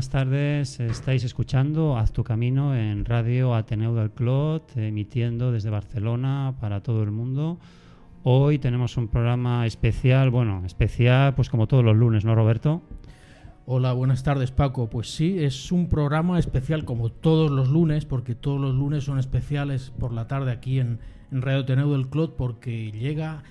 Buenas tardes. Estáis escuchando Haz tu camino en Radio Ateneo del Clot, emitiendo desde Barcelona para todo el mundo. Hoy tenemos un programa especial, bueno, especial pues como todos los lunes, ¿no, Roberto? Hola, buenas tardes Paco. Pues sí, es un programa especial como todos los lunes, porque todos los lunes son especiales por la tarde aquí en Radio Ateneo del Clot, porque llega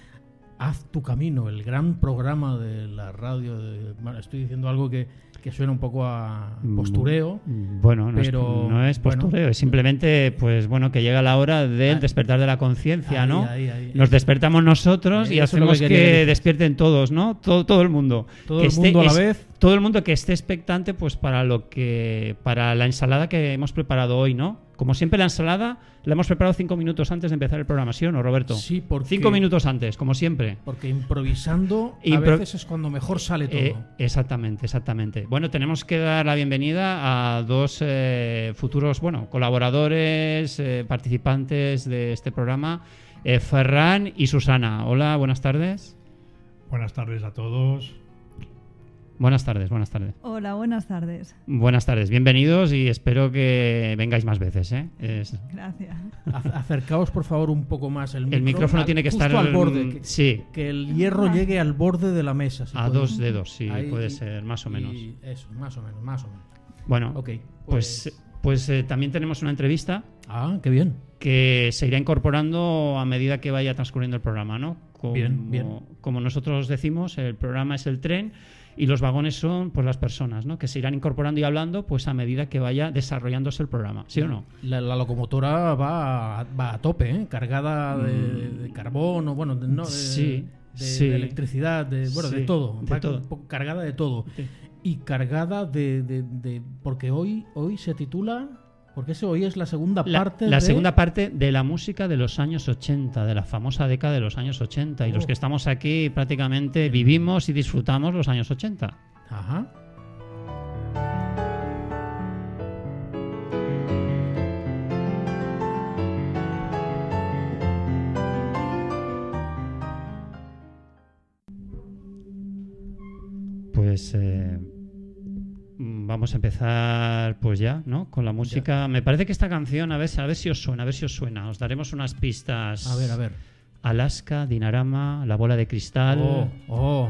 Haz tu camino, el gran programa de la radio. De, bueno, estoy diciendo algo que, que suena un poco a postureo. Mm, Bueno, no, Pero, es, no es bueno, postureo, es simplemente, pues bueno, que llega la hora del Ah, despertar de la conciencia, ¿no? ahí, ahí. Nos despertamos nosotros Eh, y que hacemos que, despierten todos, ¿no? Todo, todo el mundo. Todo Que el mundo a la vez. Todo el mundo que esté expectante, pues para lo que, para la ensalada que hemos preparado hoy, ¿no? Como siempre la ensalada la hemos preparado cinco minutos antes de empezar el programa, ¿sí o no, Roberto? Sí, porque, Cinco minutos antes, como siempre. porque improvisando a Impro- veces es cuando mejor sale todo. Eh, exactamente, exactamente. Bueno, tenemos que dar la bienvenida a dos eh, futuros, bueno, colaboradores, eh, participantes de este programa, eh, Ferran y Susana. Hola, buenas tardes. Buenas tardes a todos. Buenas tardes, buenas tardes. Hola, buenas tardes. Buenas tardes, bienvenidos y espero que vengáis más veces. ¿eh? Es- Gracias. Ac- Acercaos por favor un poco más el, el micrófono al- tiene que justo estar al borde. Que, Sí, que el hierro llegue al borde de la mesa. si a puede. dos dedos, sí, Ahí, puede ser, más o menos. y Eso, más o menos, más o menos. Bueno, Ok, pues, pues eh, también tenemos una entrevista Ah, qué bien. Que se irá incorporando a medida que vaya transcurriendo el programa, ¿no? Como, Bien, bien. Como nosotros decimos, el programa es el tren y los vagones son pues las personas, ¿no? Que se irán incorporando y hablando pues a medida que vaya desarrollándose el programa, ¿sí o no? La, la locomotora va a, va a tope, ¿eh? cargada de, de carbón o bueno, de, no, de, Mm. Sí, de- sí. de electricidad, de, bueno, de todo. de Va todo. cargada de todo. Y cargada de- porque hoy, hoy se titula, porque ese hoy es la segunda La, parte la de- segunda parte de la música de los años 80, de la famosa década de los años 80. Y los Oh. que estamos aquí prácticamente vivimos y disfrutamos los años 80. Ajá. Pues eh, vamos a empezar pues ya, ¿no? Con la música. Me parece que esta canción, a ver, a ver si os suena, a ver si os suena. Os daremos unas pistas. A ver, a ver. Alaska, Dinarama, La Bola de Cristal. Oh, oh.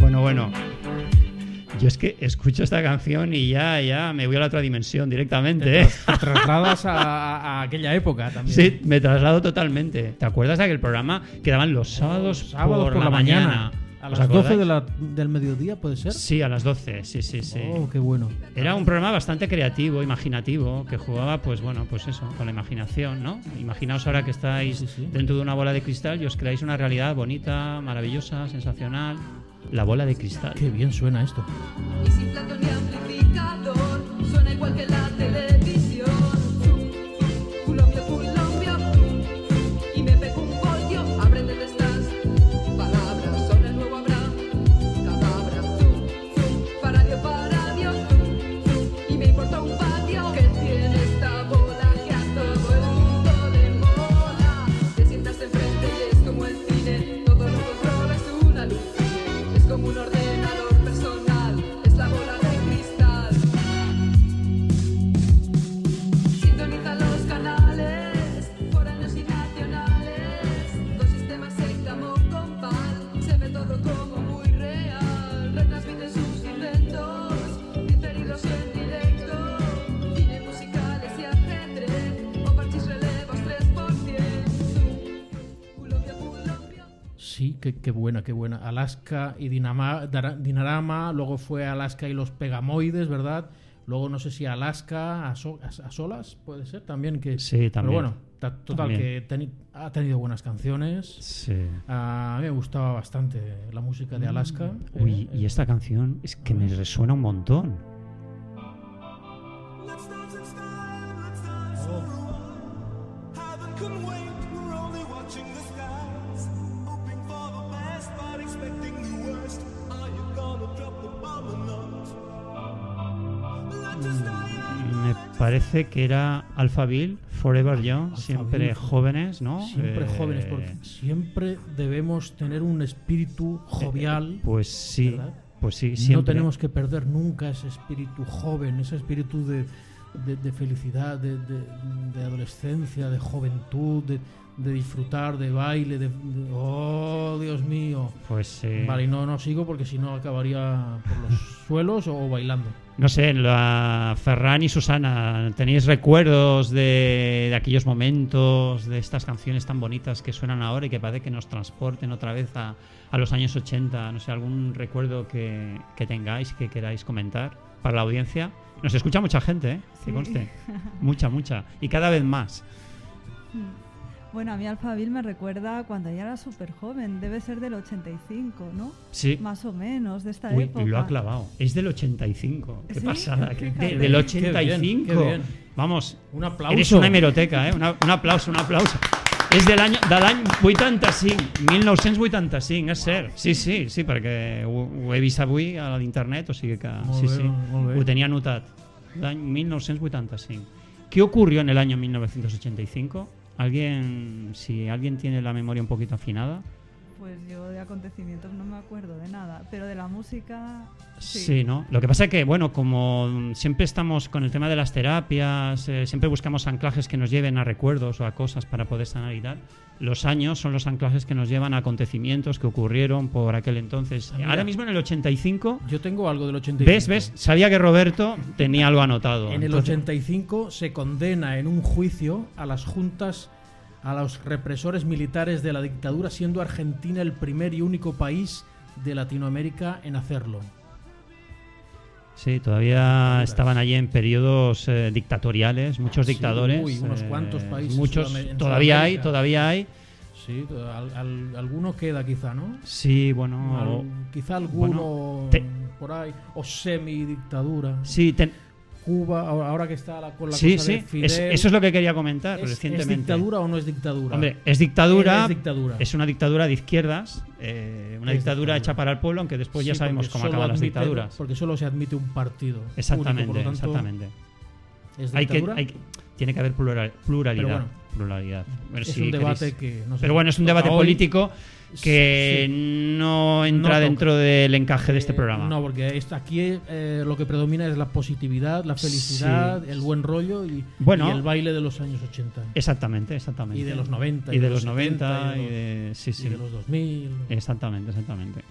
Bueno, bueno. Yo es que escucho esta canción y ya, ya me voy a la otra dimensión directamente. Te, ¿eh? te trasladas a, a- a aquella época también. Sí, me traslado totalmente. ¿Te acuerdas de aquel programa que daban los sábados, Sábados por, la, mañana? A ¿Os las 12 acordáis? de la- del mediodía, ¿puede ser? Sí, a las 12, sí, sí, sí. Oh, qué bueno. Era un programa bastante creativo, imaginativo, que jugaba, pues bueno, pues eso, con la imaginación, ¿no? Imaginaos ahora que estáis Sí, sí. dentro de una bola de cristal y os creáis una realidad bonita, maravillosa, sensacional. La bola de cristal. Qué bien suena esto. Y sin plato ni amplificador, suena igual que la qué, buena, qué buena. Alaska y Dinama- Dinarama, luego fue Alaska y los Pegamoides, ¿verdad? Luego no sé si Alaska a, so- a- a solas, puede ser también que... Sí, también. Pero bueno, ta- total, También. que teni- ha tenido buenas canciones. Sí. A mí me gustaba bastante la música de Alaska. Uy, Eh, y esta canción es que me resuena un montón. Let's parece que era Alphaville, Forever Young, siempre jóvenes, ¿no? Siempre Eh, jóvenes, porque siempre debemos tener un espíritu jovial. Pues sí, ¿verdad? pues sí, siempre. No tenemos que perder nunca ese espíritu joven, ese espíritu de, de- de felicidad, de, de- de adolescencia, de juventud, de, de disfrutar, de baile, de, de- ¡Oh, Dios mío! Pues eh, Vale, y no, no sigo porque si no acabaría por los suelos o bailando. No sé, la Ferran y Susana, ¿tenéis recuerdos de, de aquellos momentos, de estas canciones tan bonitas que suenan ahora y que parece que nos transporten otra vez a, a los años 80? No sé, algún recuerdo que, que tengáis que queráis comentar para la audiencia. Nos escucha mucha gente, ¿eh? Que conste. Mucha, mucha. Y cada vez más. Bueno, a mí Alphaville me recuerda cuando ella era súper joven, debe ser del 85, ¿no? Sí. Más o menos, de esta Uy, época. lo ha clavado. Es del 85. Qué Sí, pasada. de- del bien, qué bien, 85. qué bien. Vamos. Un aplauso. Eres una hemeroteca, ¿eh? Una- un aplauso, un aplauso. És de l'any de l'any 85, 1985, és cert. Sí, sí, sí, perquè ho, ho he vist avui a l'internet, o sigui que Molt sí, bé, sí, bé. ho tenia anotat. L'any 1985. ¿Qué ocurrió en el año 1985? ¿Alguien, si alguien tiene la memoria un poquito afinada? Pues yo de acontecimientos no me acuerdo de nada, pero de la música sí. Sí, ¿no? Lo que pasa es que, bueno, como siempre estamos con el tema de las terapias, eh, siempre buscamos anclajes que nos lleven a recuerdos o a cosas para poder sanar y tal. Los años son los anclajes que nos llevan a acontecimientos que ocurrieron por aquel entonces. Ah, mira. Ahora mismo en el 85, Yo tengo algo del 85. ¿ves? ¿Ves? Sabía que Roberto tenía algo anotado. En el Entonces- 85 se condena en un juicio a las juntas, a los represores militares de la dictadura, siendo Argentina el primer y único país de Latinoamérica en hacerlo. Sí, todavía estaban allí en periodos eh, dictatoriales, muchos Sí, dictadores. uy, unos eh, cuantos países Muchos, todavía hay, todavía hay. Sí, al- al- alguno queda quizá, ¿no? Sí, bueno. Al- quizá alguno bueno, te- por ahí. O semi-dictadura. Sí, ten- Cuba, ahora que está la, con la sí, cosa sí. de Fidel. es- eso es lo que quería comentar ¿Es- recientemente. ¿Es dictadura o no es dictadura? Hombre, es dictadura. Es dictadura. Es una dictadura de izquierdas, eh, una dictadura dictadura. hecha para el pueblo, aunque después ya sabemos cómo acaban las dictaduras. Porque solo se admite un partido. Exactamente, tanto, exactamente. ¿Es Hay que, hay tiene que haber plural- pluralidad. Pero bueno, pluralidad. Bueno, es si un debate que no sé. Pero bueno, es un debate Hoy- político que Sí. no entra dentro del encaje de este Eh, programa. No, porque aquí eh, lo que predomina es la positividad, la felicidad, Sí. el buen rollo y, Bueno. y el baile de los años 80. Exactamente, exactamente. Y de los 90. Y de los 70, 90 y y de de, los- sí, y sí. de los 2000. Exactamente, exactamente.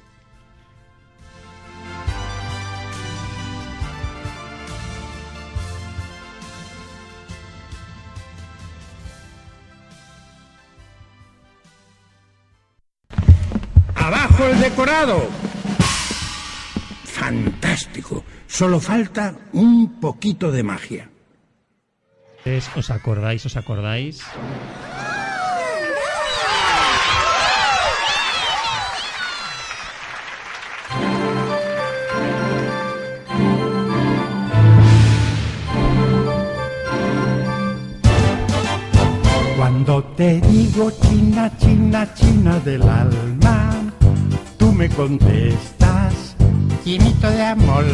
Decorado! Fantástico. Solo falta un poquito de magia. ¿Os acordáis, os acordáis? Cuando te digo China, China, China del alma, me contestas, chinito de amor.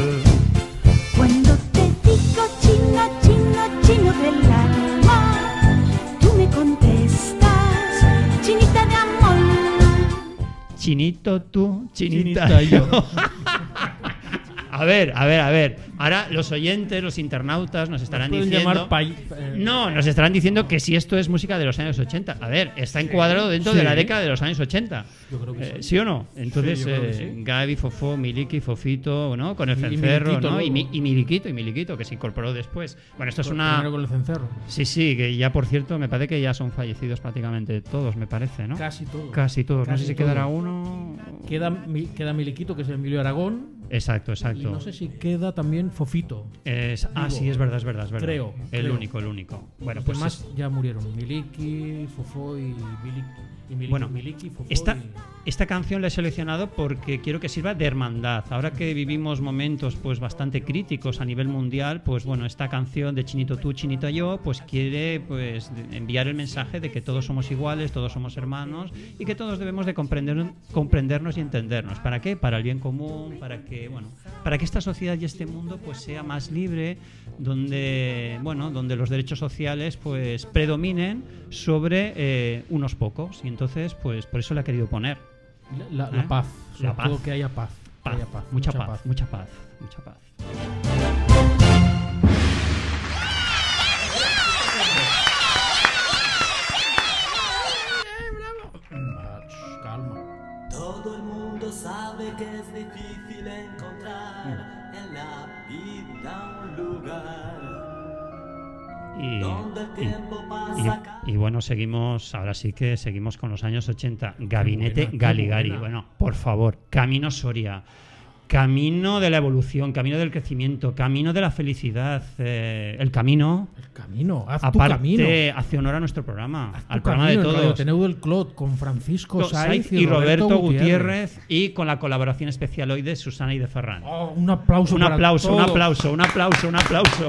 Cuando te digo chino, chino, chino del alma, tú me contestas, chinita de amor. Chinito tú, chinita, Chinita yo. yo. a ver, a ver, a ver. Ahora los oyentes, los internautas nos estarán Pueden diciendo... eh, No, nos estarán diciendo que si esto es música de los años 80. A ver, está encuadrado dentro de la década de los años 80. Yo creo que Eh, sí. ¿Sí o no? Entonces, Sí, eh. Gaby, Fofó, Miliki, Fofito, ¿no? Con el cencerro, ¿no? Y, mi- y Miliquito, y Miliquito, que se incorporó después. Bueno, esto es una... Primero con el cencerro. Sí, sí, que ya por cierto, me parece que ya son fallecidos prácticamente todos, me parece, ¿no? Casi todo. Casi todos. no sé si todo. quedará uno. Queda, queda Miliquito, que es Emilio Aragón. Exacto, Y exacto. no sé si queda también Fofito. Es- ah, sí, es verdad, es verdad, es verdad. Creo, El creo. único, el único. Bueno, Los pues demás es- ya murieron. Miliki, Fofó y Miliki. Miliki, Bueno, Miliki, esta, y- esta canción la he seleccionado porque quiero que sirva de hermandad. Ahora que vivimos momentos pues bastante críticos a nivel mundial, pues bueno, esta canción de Chinito tú, Chinito yo, pues quiere pues enviar el mensaje de que todos somos iguales, todos somos hermanos y que todos debemos de comprender, comprendernos y entendernos. ¿Para qué? Para el bien común, para que, bueno, para que esta sociedad y este mundo pues sea más libre, donde bueno, donde los derechos sociales pues predominen sobre eh, unos pocos. Y entonces, pues por eso le ha querido poner. La, la ¿Eh? paz, sobre La paz. que haya paz. que Paz, haya paz, mucha, paz, mucha paz, mucha paz. Ch, calma. Todo el mundo sabe que es difícil encontrar en la vida un lugar Y, el y- pasa. y bueno, seguimos, ahora sí que seguimos con los años 80. Gabinete buena, Galigari. Bueno, por favor, Camino Soria. Camino de la evolución, camino del crecimiento, camino de la felicidad, eh, el camino, El camino, haz tu aparte, camino. hace honor a nuestro programa, Haz tu al programa de camino Radio todos. Ateneo del Clot con Francisco Saiz Saiz y Roberto Gutiérrez y con la colaboración especial hoy de Susana y de Ferran. Oh, un aplauso un para aplauso, un todos. aplauso, un aplauso, un aplauso.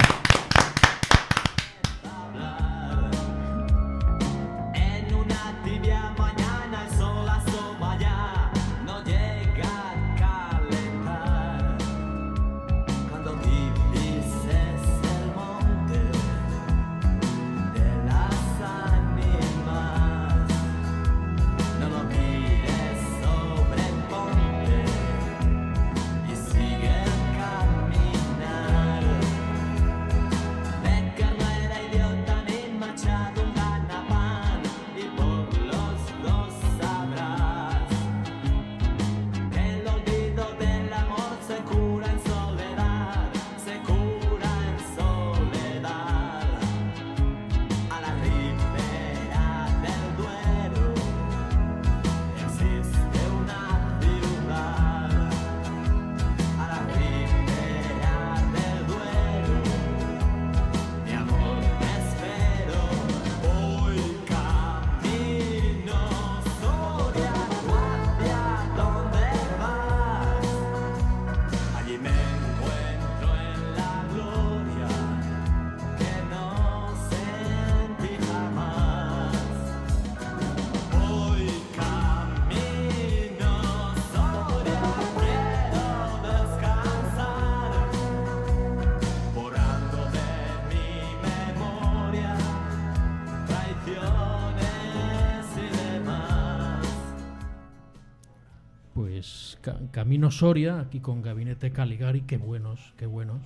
Camino Soria, aquí con Gabinete Caligari, qué buenos, qué buenos.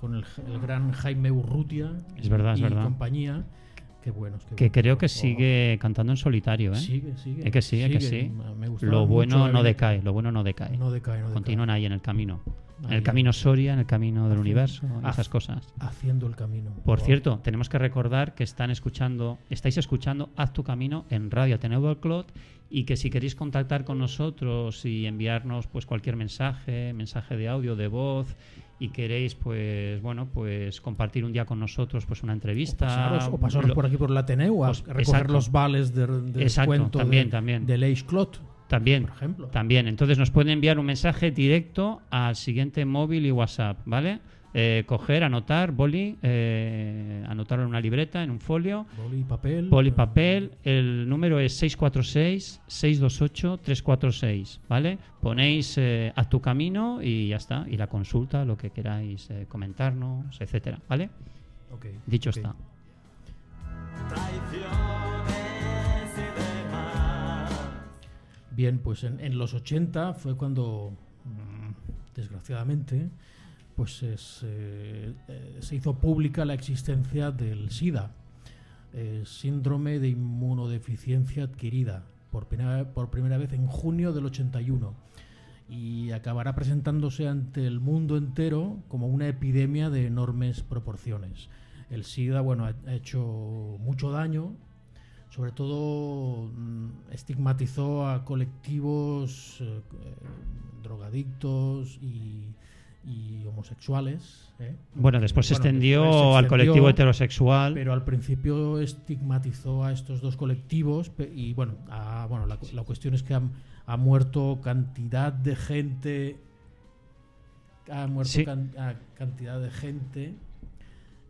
Con el, el gran Jaime Urrutia Es verdad, es y verdad. compañía. Qué buenos. qué Que buenos. creo que Oh, sigue cantando en solitario, ¿eh? Sigue, sigue. Es que sí, es que sí. Me Lo mucho bueno no decae, lo bueno no decae. No decae, no decae. Continúan ahí en el camino. En el camino. Soria, en el camino del Haciendo- universo, esas cosas. Haciendo el camino. Por Oh. cierto, tenemos que recordar que están escuchando, estáis escuchando Haz tu camino en Radio Ateneo del Clot y que si queréis contactar con nosotros y enviarnos pues cualquier mensaje, mensaje de audio, de voz y queréis pues bueno, pues compartir un día con nosotros pues una O entrevista pasaros, o pasaros lo- por aquí por la Ateneu a Pues, recoger exacto. los vales de, de Exacto, descuento también, de, también. de Leix Clot. También, por ejemplo. También, entonces nos pueden enviar un mensaje directo al siguiente móvil y WhatsApp, ¿vale? Eh, coger, anotar, boli, eh, anotarlo en una libreta, en un folio, Boli papel. boli, papel. El número es 646-628-346, ¿vale? Ponéis eh, a tu camino y ya está. Y la consulta, lo que queráis eh, comentarnos, etcétera, ¿vale? Ok, Dicho está. Bien, pues en, en los 80 fue cuando, mm, desgraciadamente, pues es, eh, eh, se hizo pública la existencia del SIDA, eh, síndrome de inmunodeficiencia adquirida, por primera, por primera vez en junio del 81, y acabará presentándose ante el mundo entero como una epidemia de enormes proporciones. El SIDA, bueno, ha hecho mucho daño, sobre todo mm, estigmatizó a colectivos drogadictos y, y homosexuales. ¿eh? Bueno, después se Bueno, extendió después se al colectivo heterosexual. Pero al principio estigmatizó a estos dos colectivos y bueno, a- bueno la, cu- la cuestión es que han- ha muerto cantidad de gente, ha muerto Sí. can- a cantidad de gente.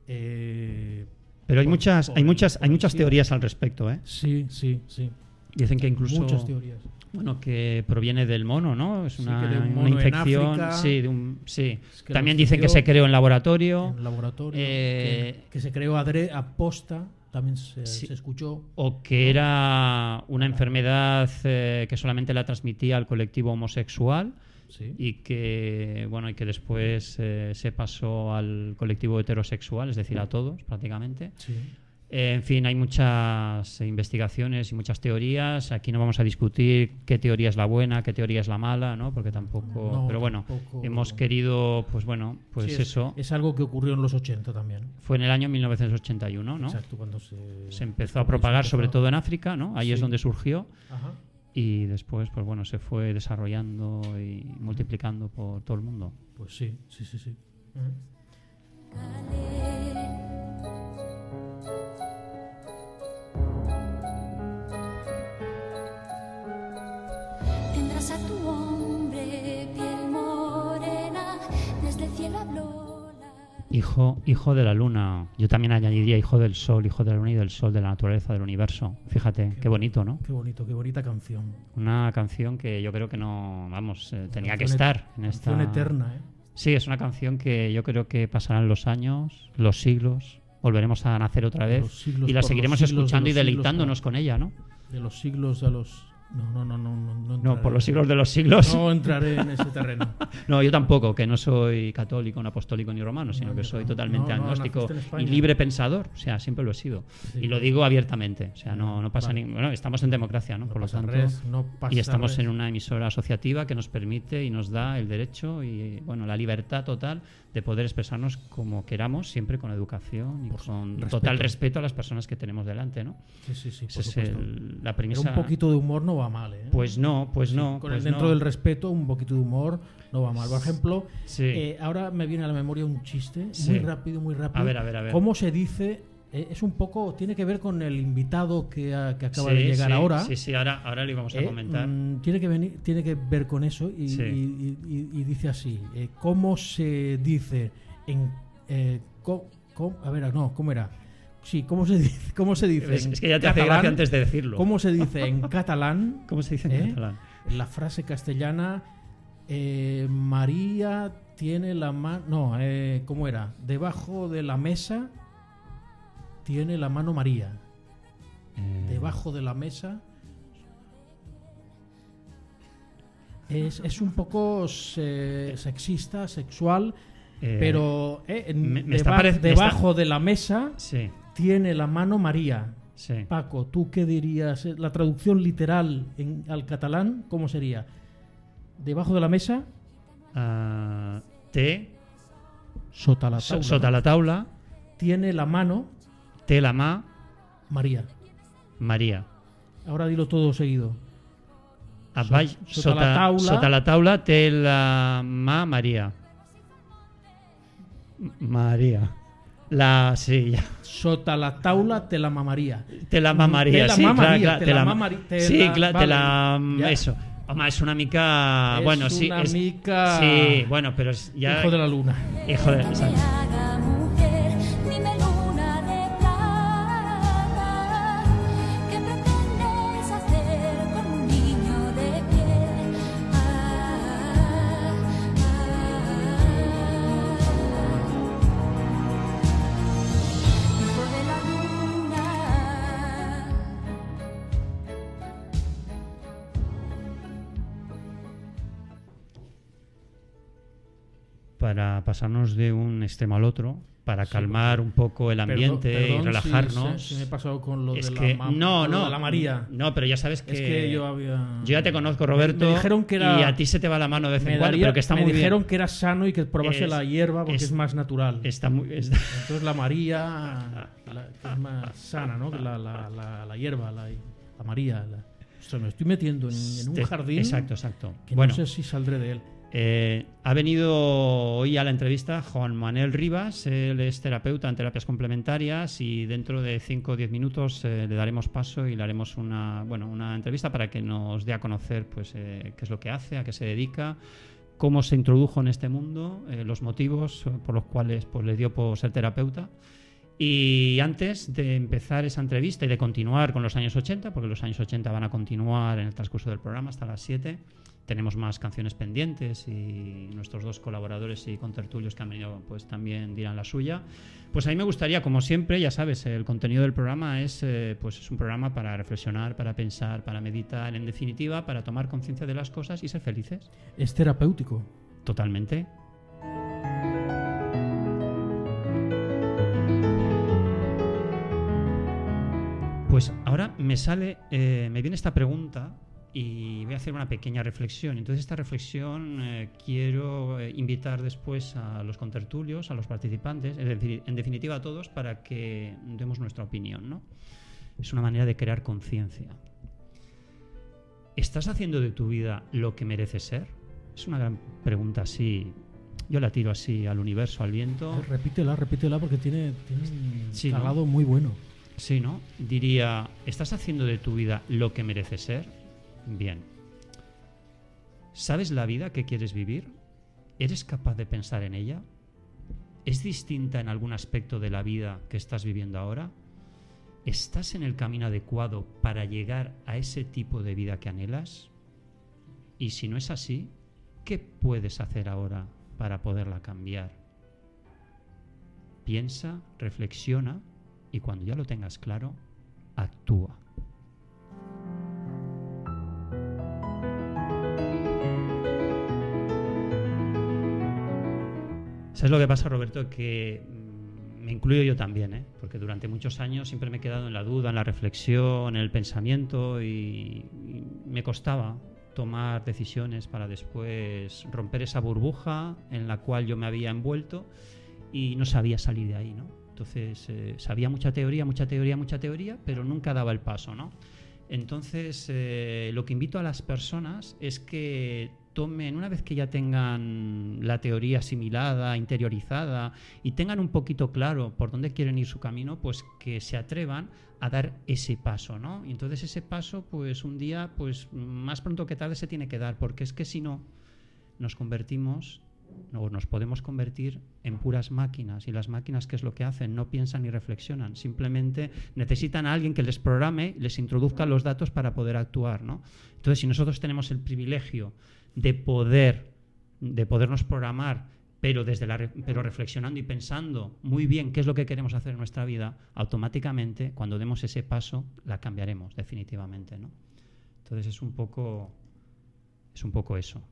eh, Pero hay por- muchas, por hay muchas, hay muchas teorías al respecto, ¿eh? Sí, sí, sí. Dicen que incluso Muchas teorías. Bueno, que proviene del mono, ¿no? Es una, un infección. África. sí, de un, sí. Es que También dicen que se creó en laboratorio. En laboratorio. Eh, que, que se creó adre, aposta, también se, Sí. se escuchó. O que era una enfermedad eh, que solamente la transmitía al colectivo homosexual Sí. y que bueno y que después eh, se pasó al colectivo heterosexual, es decir, a todos prácticamente. sí. Eh, en fin, hay muchas investigaciones y muchas teorías. Aquí no vamos a discutir qué teoría es la buena, qué teoría es la mala, ¿no? Porque tampoco. No, pero bueno, tampoco- hemos querido, pues bueno, pues Sí, es- eso. Es, algo que ocurrió en los 80 también. Fue en el año 1981, ¿no? Exacto, cuando se, Se empezó a propagar, sobre todo en África, ¿no? Ahí es donde surgió. Ajá. Y después, pues bueno, se fue desarrollando y multiplicando por todo el mundo. Pues sí, sí, sí, sí. Hijo, hijo de la luna. Yo también añadiría hijo del sol, hijo de la luna y del sol, de la naturaleza, del universo. Fíjate, qué, bonito, ¿no? Qué bonito, qué bonita canción. Una canción que yo creo que no, vamos, eh, tenía que estar en esta. canción eterna, ¿eh? Sí, es una canción que yo creo que pasarán los años, los siglos, volveremos a nacer otra vez y la seguiremos escuchando y deleitándonos con ella, ¿no? De los siglos a los... No, no, no, no. No, no, No, por los siglos de los siglos. No entraré en ese terreno. No, yo tampoco, que no soy católico, no apostólico ni romano, sino No, que soy totalmente No, no, agnóstico y libre pensador. O sea, siempre lo he sido. Sí. y lo digo abiertamente. O sea, no, no pasa Vale. ni. Bueno, estamos en democracia, ¿no? No Por lo tanto. res, pasa y estamos res. en una emisora asociativa que nos permite y nos da el derecho y, bueno, la libertad total de poder expresarnos como queramos, siempre con educación y Por con respeto. total respeto a las personas que tenemos delante, ¿no? Sí, sí, sí, por es el- la Pero premisa. un poquito de humor no va mal, ¿eh? Pues no, pues Sí, no. Con pues el dentro no. del respeto, un poquito de humor no va mal. Por ejemplo, Sí. eh, ahora me viene a la memoria un chiste, Sí. muy rápido, muy rápido. A ver, a ver, a ver. ¿Cómo se dice? Eh, es un poco, tiene que ver con el invitado que, ha- que acaba Sí, de llegar sí, ahora. Sí, sí, ahora, ahora lo íbamos a Eh, comentar. mm, tiene, que venir, tiene que ver con eso y, Sí. y- y- y dice así: eh, ¿Cómo se dice en. co- co- a ver, no, ¿cómo era? Sí, ¿cómo se dice? ¿Cómo se dice Es, que ya te hace catalán? gracia antes de decirlo. ¿Cómo se dice en catalán? ¿Cómo se dice en catalán? La frase castellana: María tiene la mano. No, eh, ¿cómo era? Debajo de la mesa tiene la mano María. Eh, Debajo de la mesa. Es, es un poco se- sexista, sexual, eh, pero eh, me- deba- debajo de la mesa Sí, tiene la mano María. sí. Paco, ¿tú qué dirías? Eh, La traducción literal en, al catalán, ¿cómo sería? Debajo de la mesa, Ah, té, sota la taula. sota la taula, Tiene la mano té la mà, María. Maria. Ahora dilo todo seguido. A So- baix, sota sota, la taula. sota la taula té la mà Maria. La, sí, ja. Sota la taula te la mamaría. Te la la sí, clar, te la sí, la- clar, te la, eso. Home, és una mica, bueno, sí, una és- mica sí, bueno, però és ja hijo de la luna. hijo de, me para pasarnos de un extremo al otro, para Sí, calmar un poco el ambiente Perdón- y perdón si- relajarnos. Si, me he pasado con lo es de que la no, con lo no, de la María. No, pero ya sabes que, Es que yo había. yo ya te conozco, Me- Roberto, Me, dijeron que era. y a ti se te va la mano de vez me en cuando, pero que está me muy dijeron bien. que era sano y que probase Es- la hierba porque es- es, más natural. Está muy, está- Entonces la María la- es más sana, ¿no? Que la, la, la, hierba, la, la María. la- Ostras, me estoy metiendo en, en un Te- jardín Exacto, exacto. que bueno, no sé si saldré de él. Eh, ha venido hoy a la entrevista Juan Manuel Rivas, él es terapeuta en terapias complementarias y dentro de 5 o 10 minutos eh, le daremos paso y le haremos una, bueno, una entrevista para que nos dé a conocer pues, eh, qué es lo que hace, a qué se dedica, cómo se introdujo en este mundo, eh, los motivos por los cuales pues, le dio por ser terapeuta. Y antes de empezar esa entrevista y de continuar con los años 80, porque los años 80 van a continuar en el transcurso del programa hasta las 7, tenemos más canciones pendientes y nuestros dos colaboradores y contertulios que han venido pues también dirán la suya. Pues a mí me gustaría, como siempre, ya sabes, el contenido del programa es, eh, pues es un programa para reflexionar, para pensar, para meditar, en definitiva, para tomar conciencia de las cosas y ser felices. Es terapéutico. Totalmente. Pues ahora me sale, eh, me viene esta pregunta y voy a hacer una pequeña reflexión. Entonces esta reflexión eh, quiero eh, invitar después a los contertulios, a los participantes, es decir, en definitiva a todos, para que demos nuestra opinión. ¿no? Es una manera de crear conciencia. ¿Estás haciendo de tu vida lo que merece ser? Es una gran pregunta así. Yo la tiro así al universo, al viento. Repítela, repítela porque tiene, tiene un Sí, muy bueno. Sí, ¿no? Diría, ¿estás haciendo de tu vida lo que merece ser? Bien. ¿Sabes la vida que quieres vivir? ¿Eres capaz de pensar en ella? ¿Es distinta en algún aspecto de la vida que estás viviendo ahora? ¿Estás en el camino adecuado para llegar a ese tipo de vida que anhelas? Y si no es así, ¿qué puedes hacer ahora para poderla cambiar? Piensa, reflexiona y cuando ya lo tengas claro, actúa. ¿Sabes lo que pasa, Roberto? Que mm, me incluyo yo también, ¿eh? porque durante muchos años siempre me he quedado en la duda, en la reflexión, en el pensamiento y, me costaba tomar decisiones para después romper esa burbuja en la cual yo me había envuelto y no sabía salir de ahí, ¿no? Entonces eh, sabía mucha teoría, mucha teoría, mucha teoría, pero nunca daba el paso, ¿no? Entonces eh, lo que invito a las personas es que tomen, una vez que ya tengan la teoría asimilada, interiorizada y tengan un poquito claro por dónde quieren ir su camino, pues que se atrevan a dar ese paso, ¿no? Y entonces ese paso, pues un día, pues más pronto que tarde se tiene que dar, porque es que si no, nos convertimos o nos podemos convertir en puras máquinas y las máquinas qué es lo que hacen no piensan ni reflexionan simplemente necesitan a alguien que les programe les introduzca los datos para poder actuar ¿no? entonces si nosotros tenemos el privilegio de poder de podernos programar pero desde la pero reflexionando y pensando muy bien qué es lo que queremos hacer en nuestra vida automáticamente cuando demos ese paso la cambiaremos definitivamente ¿no? entonces es un poco es un poco eso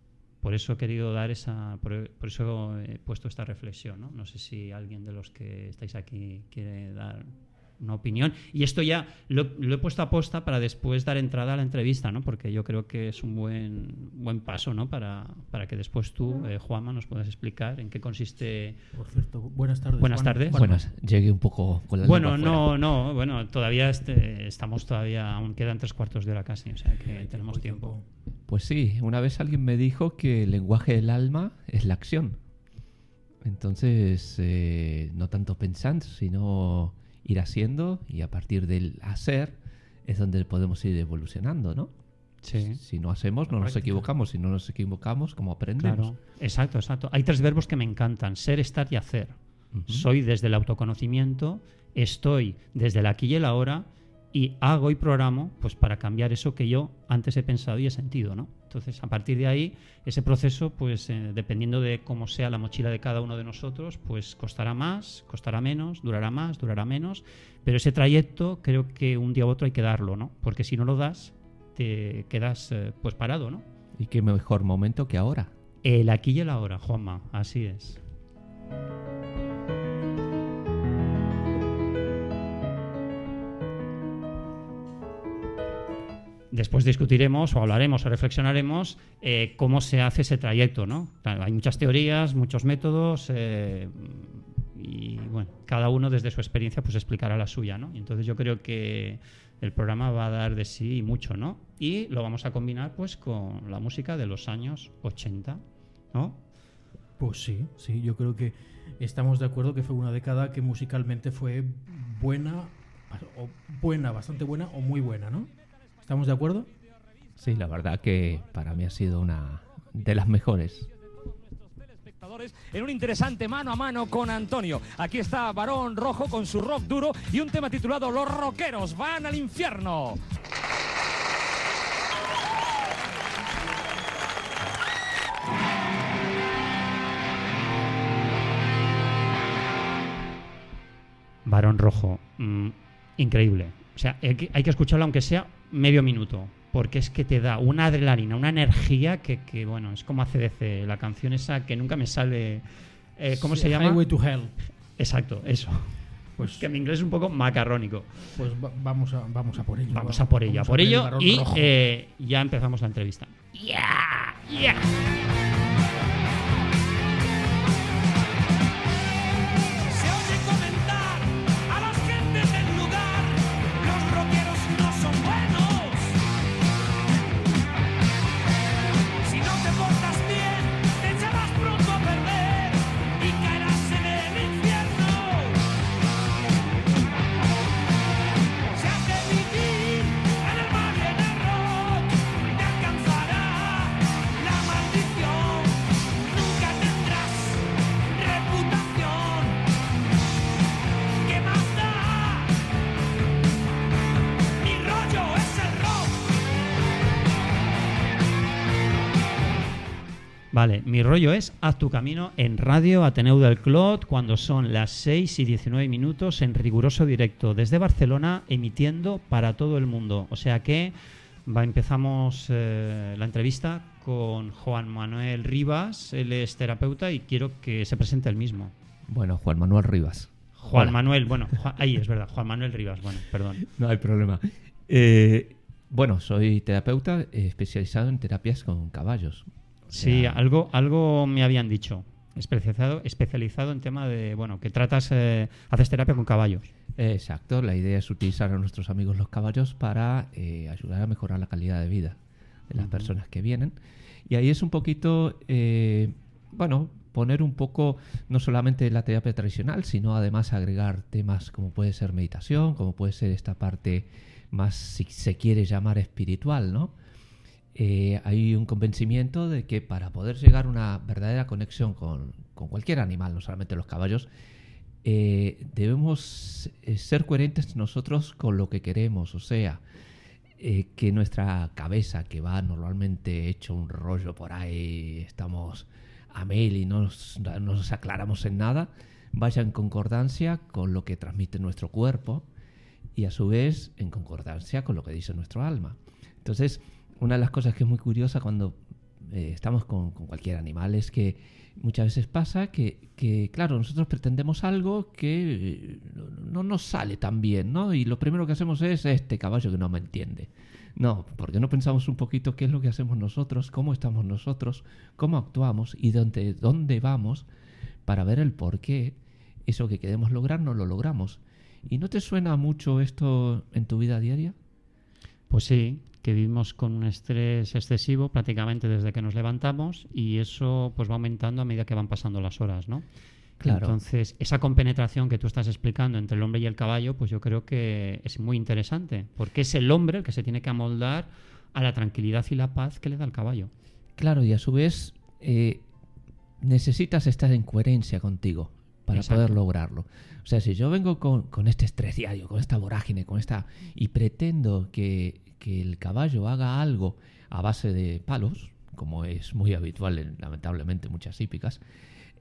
por eso he querido dar esa, por, por eso he puesto esta reflexión. ¿no? no sé si alguien de los que estáis aquí quiere dar una opinión. Y esto ya lo, lo he puesto a posta para después dar entrada a la entrevista, ¿no? porque yo creo que es un buen, buen paso ¿no? para, para que después tú, eh, Juanma, nos puedas explicar en qué consiste. Por cierto, buenas tardes. Buenas Juan- tardes. Juan- Buenas, llegué un poco con la Bueno, no, fuera. no, bueno, todavía este- estamos todavía, aún quedan tres cuartos de hora casi, o sea que tenemos tiempo. Pues sí, una vez alguien me dijo que el lenguaje del alma es la acción. Entonces, eh, no tanto pensar, sino ir haciendo y a partir del hacer es donde podemos ir evolucionando, ¿no? Sí. Si no hacemos, no nos equivocamos. Si no nos equivocamos, ¿cómo aprendemos? Claro, exacto, exacto. Hay tres verbos que me encantan: ser, estar y hacer. Soy desde el autoconocimiento, estoy desde el aquí y el ahora y hago y programo pues para cambiar eso que yo antes he pensado y he sentido, ¿no? Entonces, a partir de ahí, ese proceso, pues eh, dependiendo de cómo sea la mochila de cada uno de nosotros, pues costará más, costará menos, durará más, durará menos, pero ese trayecto creo que un día u otro hay que darlo, ¿no? Porque si no lo das, te quedas eh, pues parado, ¿no? Y qué mejor momento que ahora. El aquí y el ahora, Juanma, así es. Después discutiremos o hablaremos o reflexionaremos eh, cómo se hace ese trayecto, ¿no? Hay muchas teorías, muchos métodos eh, y bueno, cada uno desde su experiencia pues explicará la suya, ¿no? Y entonces yo creo que el programa va a dar de sí mucho, ¿no? Y lo vamos a combinar pues con la música de los años 80, ¿no? Pues sí, sí, yo creo que estamos de acuerdo que fue una década que musicalmente fue buena, o buena, bastante buena o muy buena, ¿no? ¿Estamos de acuerdo? Sí, la verdad que para mí ha sido una de las mejores. En un interesante mano a mano con Antonio. Aquí está Varón Rojo con su rock duro y un tema titulado Los rockeros van al infierno. Varón Rojo, mm, increíble. O sea, hay que, escucharlo aunque sea medio minuto, porque es que te da una adrenalina, una energía que, que, bueno, es como ACDC, la canción esa que nunca me sale... eh, ¿Cómo Sí, se llama? Highway to Hell. Exacto, eso. Pues- que mi inglés es un poco macarrónico. Pues va- vamos, a, vamos a por ello. Vamos a por ello, a por el ello y eh, ya empezamos la entrevista. Se Vale, mi rollo es haz tu camino en Radio Ateneu del Clot cuando son las 6 y 19 minutos en riguroso directo desde Barcelona emitiendo para todo el mundo. O sea que va, empezamos eh, la entrevista con Juan Manuel Rivas, él es terapeuta y quiero que se presente él mismo. Bueno, Juan Manuel Rivas. Juan Hola. Manuel, bueno, Juan- ahí es verdad, Juan Manuel Rivas, bueno, perdón. No hay problema. Eh, bueno, soy terapeuta eh, especializado en terapias con caballos. Sí, algo, algo me habían dicho. Especializado, especializado en tema de, bueno, que tratas, eh, haces terapia con caballos. Exacto, la idea es utilizar a nuestros amigos los caballos para eh, ayudar a mejorar la calidad de vida de las personas que vienen. Y ahí es un poquito, eh, bueno, poner un poco no solamente la terapia tradicional, sino además agregar temas como puede ser meditación, como puede ser esta parte más, si se quiere llamar espiritual, ¿no? Eh, hay un convencimiento de que para poder llegar a una verdadera conexión con, con cualquier animal, no solamente los caballos, eh, debemos eh, ser coherentes nosotros con lo que queremos, o sea, que nuestra cabeza, que va normalmente hecho un rollo por ahí, estamos a mil y no nos, no nos aclaramos en nada, vaya en concordancia con lo que transmite nuestro cuerpo y a su vez en concordancia con lo que dice nuestro alma. Entonces, una de las cosas que es muy curiosa cuando eh, estamos con, cualquier animal es que muchas veces pasa que, claro, nosotros pretendemos algo que eh, no, no nos sale tan bien, ¿no? Y lo primero que hacemos es este caballo que no me entiende. No, porque no pensamos un poquito qué es lo que hacemos nosotros, cómo estamos nosotros, cómo actuamos y dónde, dónde vamos para ver el por qué eso que queremos lograr no lo logramos. ¿Y no te suena mucho esto en tu vida diaria? Pues sí, que vivimos con un estrés excesivo prácticamente desde que nos levantamos y eso pues va aumentando a medida que van pasando las horas, ¿no? Claro. Entonces, esa compenetración que tú estás explicando entre el hombre y el caballo, pues yo creo que es muy interesante, porque es el hombre el que se tiene que amoldar a la tranquilidad y la paz que le da el caballo. Claro, y a su vez eh, necesitas estar en coherencia contigo para Exacto. poder lograrlo. O sea, si yo vengo con, con este estrés diario, con esta vorágine, con esta y pretendo que, que el caballo haga algo a base de palos, como es muy habitual en, lamentablemente en muchas hípicas,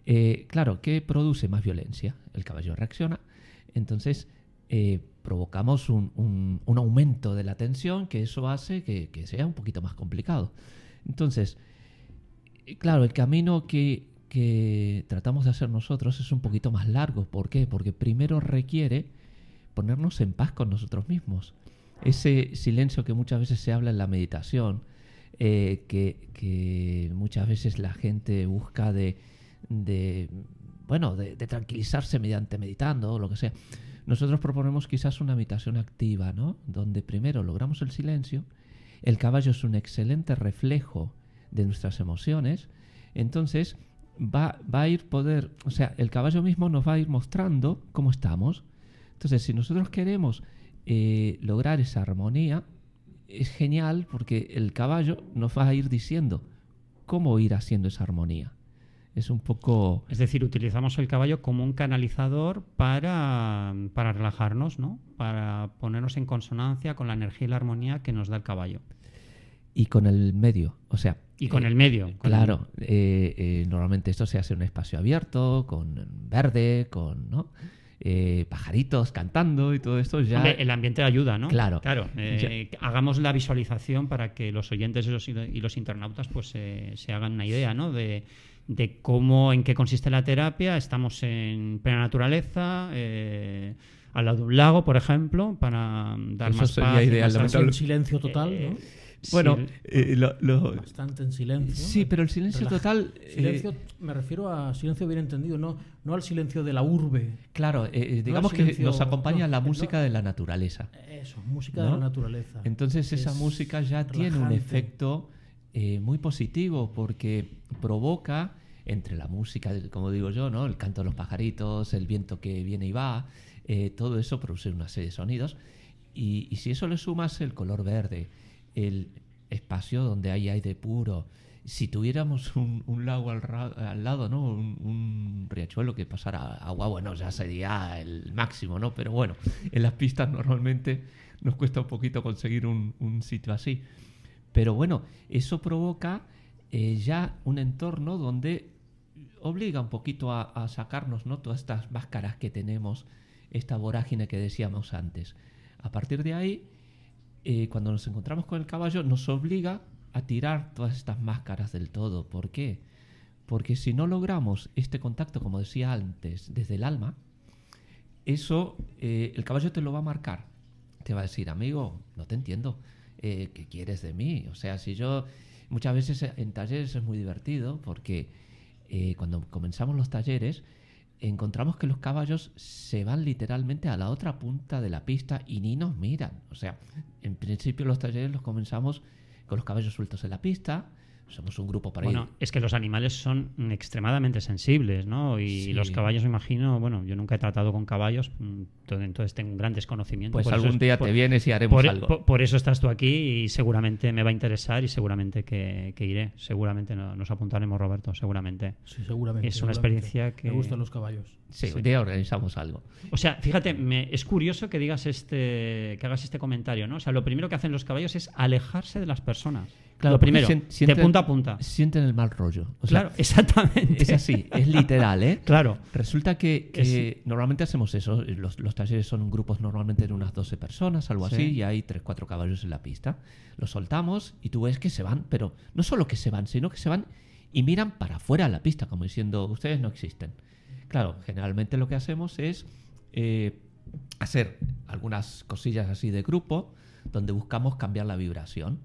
eh, claro, ¿qué produce más violencia? El caballo reacciona, entonces eh, provocamos un, un- un aumento de la tensión que eso hace que, que sea un poquito más complicado. Entonces, eh, claro, el camino que, que tratamos de hacer nosotros es un poquito más largo. ¿Por qué? Porque primero requiere ponernos en paz con nosotros mismos. Ese silencio que muchas veces se habla en la meditación, eh, que, que muchas veces la gente busca de, de, bueno, de, de tranquilizarse mediante meditando o lo que sea. Nosotros proponemos quizás una meditación activa, ¿no? Donde primero logramos el silencio, el caballo es un excelente reflejo de nuestras emociones, entonces va, va a ir poder, o sea, el caballo mismo nos va a ir mostrando cómo estamos. Entonces, si nosotros queremos eh, lograr esa armonía, es genial porque el caballo nos va a ir diciendo cómo ir haciendo esa armonía. Es un poco... Es decir, utilizamos el caballo como un canalizador para, para relajarnos, ¿no? Para ponernos en consonancia con la energía y la armonía que nos da el caballo. Y con el medio, o sea... Y con eh, el medio. con Claro, eh, eh, normalmente esto se hace en un espacio abierto, con verde, con ¿no? Eh, pajaritos cantando y todo esto el- ya... Hombre, el ambiente ayuda, ¿no? Claro. Claro. eh, hagamos la visualización para que los oyentes y los, y los internautas pues eh, se hagan una idea, ¿no? De, de cómo, en qué consiste la terapia. Estamos en plena naturaleza, eh, al lado de un lago, por ejemplo, para dar Eso más sería paz y ideal, más en silencio total, Eh, ¿no? Bueno, sí, eh, lo- lo- Bastante en silencio. sí, pero el silencio Relaja- total... eh, Silencio, me refiero a silencio bien entendido, no, no al silencio de la urbe. Claro, eh, No digamos que nos acompaña no, la no. música de la naturaleza. Eso, música ¿No? de la naturaleza. Entonces esa Es música ya tiene un efecto eh, muy positivo porque provoca entre la música, como digo yo, ¿no? el canto de los pajaritos, el viento que viene y va, eh, todo eso produce una serie de sonidos. Y, y si eso le sumas el color verde, el espacio donde hay aire puro, si tuviéramos un, lago al, ra- al lado, ¿no? Un, riachuelo que pasara agua, bueno, ya sería el máximo, ¿no? Pero bueno, en las pistas normalmente nos cuesta un poquito conseguir un, un sitio así. Pero bueno, eso provoca eh, ya un entorno donde obliga un poquito a, a sacarnos ¿no? todas estas máscaras que tenemos, esta vorágine que decíamos antes. A partir de ahí, eh, cuando nos encontramos con el caballo, nos obliga a tirar todas estas máscaras del todo. ¿Por qué? Porque si no logramos este contacto, como decía antes, desde el alma, eso eh, el caballo te lo va a marcar. Te va a decir, amigo, no te entiendo. eh, ¿Qué quieres de mí? O sea, si yo muchas veces en talleres es muy divertido porque eh, cuando comenzamos los talleres encontramos que los caballos se van literalmente a la otra punta de la pista y ni nos miran. O sea, en principio los talleres los comenzamos con los caballos sueltos en la pista. Somos un grupo para Bueno, ir es que los animales son extremadamente sensibles, ¿no? Y Sí. los caballos, me imagino, bueno, yo nunca he tratado con caballos, mm, to- entonces tengo un gran desconocimiento. Pues por eso algún día te vienes y haremos por, algo. Por, por eso estás tú aquí y seguramente me va a interesar y seguramente que, que iré. Seguramente no- nos apuntaremos, Roberto, seguramente. Sí, seguramente. Es una seguramente. experiencia que... Me gustan los caballos. Sí, un día organizamos algo. O sea, fíjate, me- es curioso que digas este, que hagas este comentario, ¿no? O sea, lo primero que hacen los caballos es alejarse de las personas. Claro, lo primero, de punta a punta. Sienten el mal rollo. O sea, claro, exactamente. Es así, es literal, ¿eh? Claro. Resulta que, que Es- normalmente hacemos eso. Los, los talleres son grupos normalmente de unas 12 personas, algo Sí. así, y hay 3, 4 caballos en la pista. Los soltamos y tú ves que se van, pero no solo que se van, sino que se van y miran para afuera de la pista, como diciendo, ustedes no existen. Claro, generalmente lo que hacemos es eh, hacer algunas cosillas así de grupo, donde buscamos cambiar la vibración.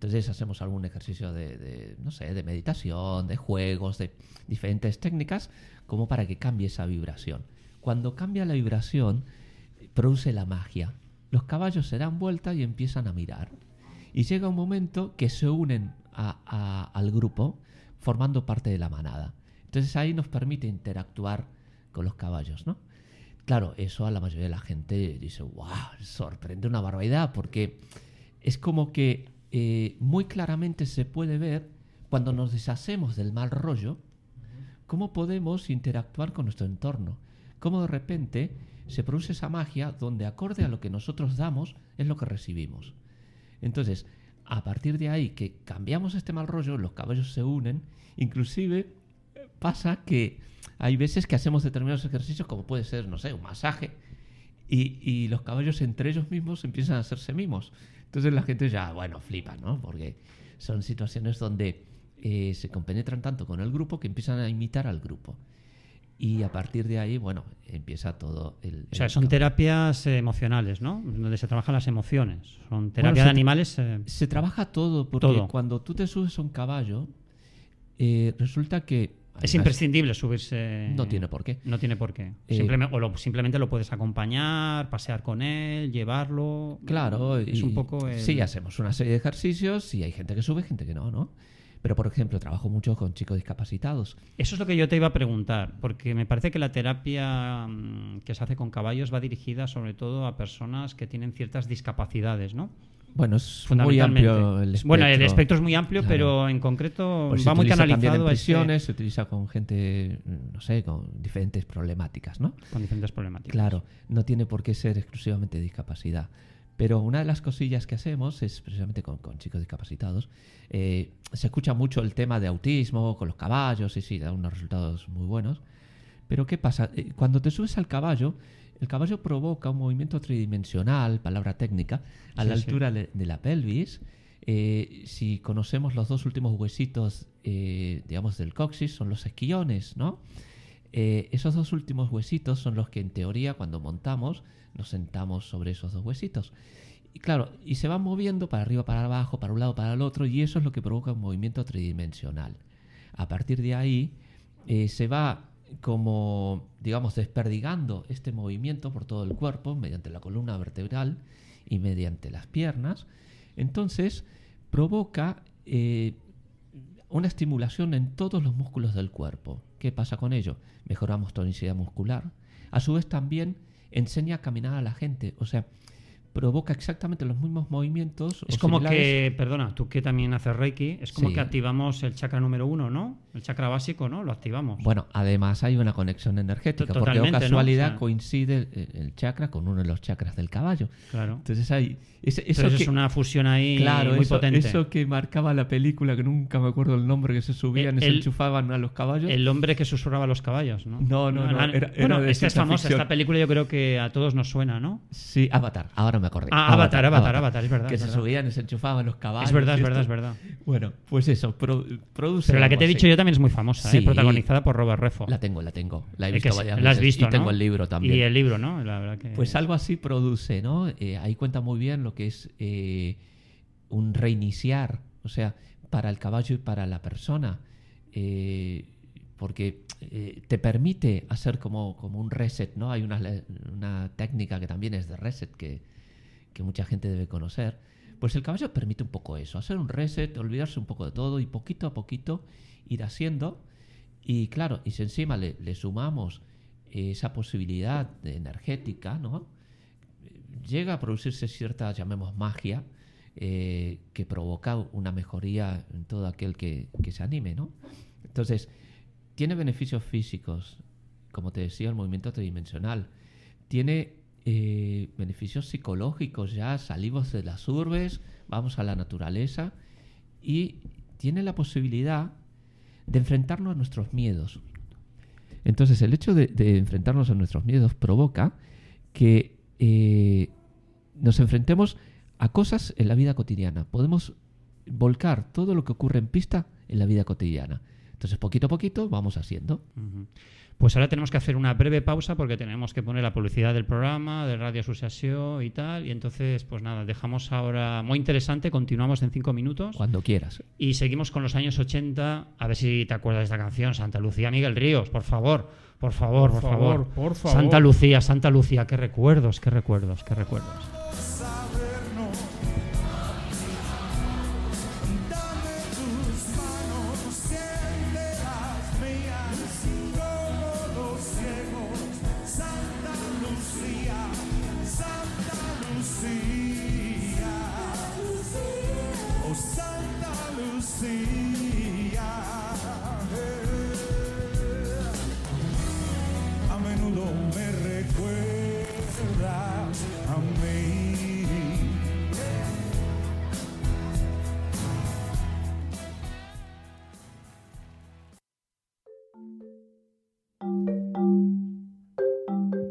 Entonces hacemos algún ejercicio de, no sé, de meditación, de juegos, de diferentes técnicas, como para que cambie esa vibración. Cuando cambia la vibración, produce la magia. Los caballos se dan vuelta y empiezan a mirar. Y llega un momento que se unen al grupo, formando parte de la manada. Entonces ahí nos permite interactuar con los caballos, ¿no? Claro, eso a la mayoría de la gente dice, wow, sorprende una barbaridad, porque es como que eh, muy claramente se puede ver cuando nos deshacemos del mal rollo, cómo podemos interactuar con nuestro entorno, cómo de repente se produce esa magia donde acorde a lo que nosotros damos es lo que recibimos. Entonces, a partir de ahí que cambiamos este mal rollo, los caballos se unen, inclusive pasa que hay veces que hacemos determinados ejercicios como puede ser, no sé, un masaje, y, y los caballos entre ellos mismos empiezan a hacerse mimos. Entonces la gente ya, bueno, flipa, ¿no? Porque son situaciones donde eh, se compenetran tanto con el grupo que empiezan a imitar al grupo. Y a partir de ahí, bueno, empieza todo el... O sea, el son campo. terapias eh, emocionales, ¿no? Donde se trabajan las emociones. Son terapia Bueno, de animales. eh, Se trabaja todo, porque Todo. cuando tú te subes a un caballo, eh, resulta que... es imprescindible subirse. No tiene por qué. No tiene por qué. Eh, Simplemente, o lo- simplemente lo puedes acompañar, pasear con él, llevarlo. Claro, Es y- un poco. el- Sí, hacemos una serie de ejercicios y hay gente que sube, gente que no, ¿no? Pero, por ejemplo, trabajo mucho con chicos discapacitados. Eso es lo que yo te iba a preguntar, porque me parece que la terapia mm, que se hace con caballos va dirigida sobre todo a personas que tienen ciertas discapacidades, ¿no? Bueno, es muy amplio el espectro. Bueno, el espectro es muy amplio, Claro. pero en concreto Pues va muy canalizado en a ese- prisiones, se utiliza con gente, no sé, con diferentes problemáticas, ¿no? con diferentes problemáticas. Claro, no tiene por qué ser exclusivamente discapacidad. Pero una de las cosillas que hacemos es precisamente con, con chicos discapacitados. eh, se escucha mucho el tema de autismo con los caballos, y sí, da unos resultados muy buenos. Pero ¿qué pasa? Eh, Cuando te subes al caballo, el caballo provoca un movimiento tridimensional, palabra técnica, a la Sí, altura de, de la pelvis. Eh, si conocemos los dos últimos huesitos, eh, digamos, del coxis, son los esquillones, ¿no? Eh, esos dos últimos huesitos son los que en teoría cuando montamos nos sentamos sobre esos dos huesitos. Y claro, y se van moviendo para arriba, para abajo, para un lado, para el otro, y eso es lo que provoca un movimiento tridimensional. A partir de ahí se va como, digamos, desperdigando este movimiento por todo el cuerpo mediante la columna vertebral y mediante las piernas. Entonces provoca eh, una estimulación en todos los músculos del cuerpo. ¿Qué pasa con ello? Mejoramos tonicidad muscular. A su vez también enseña a caminar a la gente. O sea, provoca exactamente los mismos movimientos. Es como similares. que, perdona, tú que también haces Reiki, es como Sí. que activamos el chakra número uno, ¿no? El chakra básico, ¿no? Lo activamos. Bueno, además hay una conexión energética, porque o totalmente, ¿no? casualidad O sea- coincide el, el chakra con uno de los chakras del caballo. Claro. Entonces hay ese- eso Entonces que- es una fusión ahí claro, muy eso, potente. eso que marcaba la película, que nunca me acuerdo el nombre, que se subían y se enchufaban a los caballos. El hombre que susurraba a los caballos, ¿no? No, no, no, la- era- era bueno, esta es famosa, ficción. esta película yo creo que a todos nos suena, ¿no? Sí, Avatar, ahora me acordé. Ah, Avatar, Avatar, Avatar, es verdad, Que es se verdad. subían y se enchufaban los caballos. Es verdad, es verdad, es verdad. Bueno, pues eso, pro- produce. Pero la que te he así. dicho yo también es muy famosa, ¿eh? Sí. protagonizada por Robert Redford. La tengo, la tengo. La he visto varias la has veces. visto, Y tengo ¿no? el libro también. Y el libro, ¿no? La verdad que... Pues algo así produce, ¿no? Eh, ahí cuenta muy bien lo que es eh, un reiniciar, o sea, para el caballo y para la persona, porque te permite hacer como, como un reset, ¿no? Hay una, una técnica que también es de reset que, que mucha gente debe conocer. Pues el caballo permite un poco eso, hacer un reset, olvidarse un poco de todo y poquito a poquito ir haciendo. Y claro, y si encima le, sumamos eh, esa posibilidad energética, ¿no? llega a producirse cierta, llamemos magia, eh, que provoca una mejoría en todo aquel que, que se anime, ¿no? Entonces, tiene beneficios físicos, como te decía, el movimiento tridimensional. Tiene eh, beneficios psicológicos, ya salimos de las urbes, vamos a la naturaleza y tiene la posibilidad de enfrentarnos a nuestros miedos. Entonces, el hecho de, enfrentarnos a nuestros miedos provoca que eh, nos enfrentemos a cosas en la vida cotidiana. Podemos volcar todo lo que ocurre en pista en la vida cotidiana. Entonces, poquito a poquito vamos haciendo. Pues ahora tenemos que hacer una breve pausa porque tenemos que poner la publicidad del programa, de Radio Asociación y tal. Y entonces, pues nada, dejamos ahora muy interesante. Continuamos en cinco minutos. Cuando quieras. Y seguimos con los años 80. A ver si te acuerdas de esta canción, Santa Lucía Miguel Ríos, por favor. Por favor, por, Por favor. favor, por favor. Santa Lucía, Santa Lucía, qué recuerdos, qué recuerdos, qué recuerdos.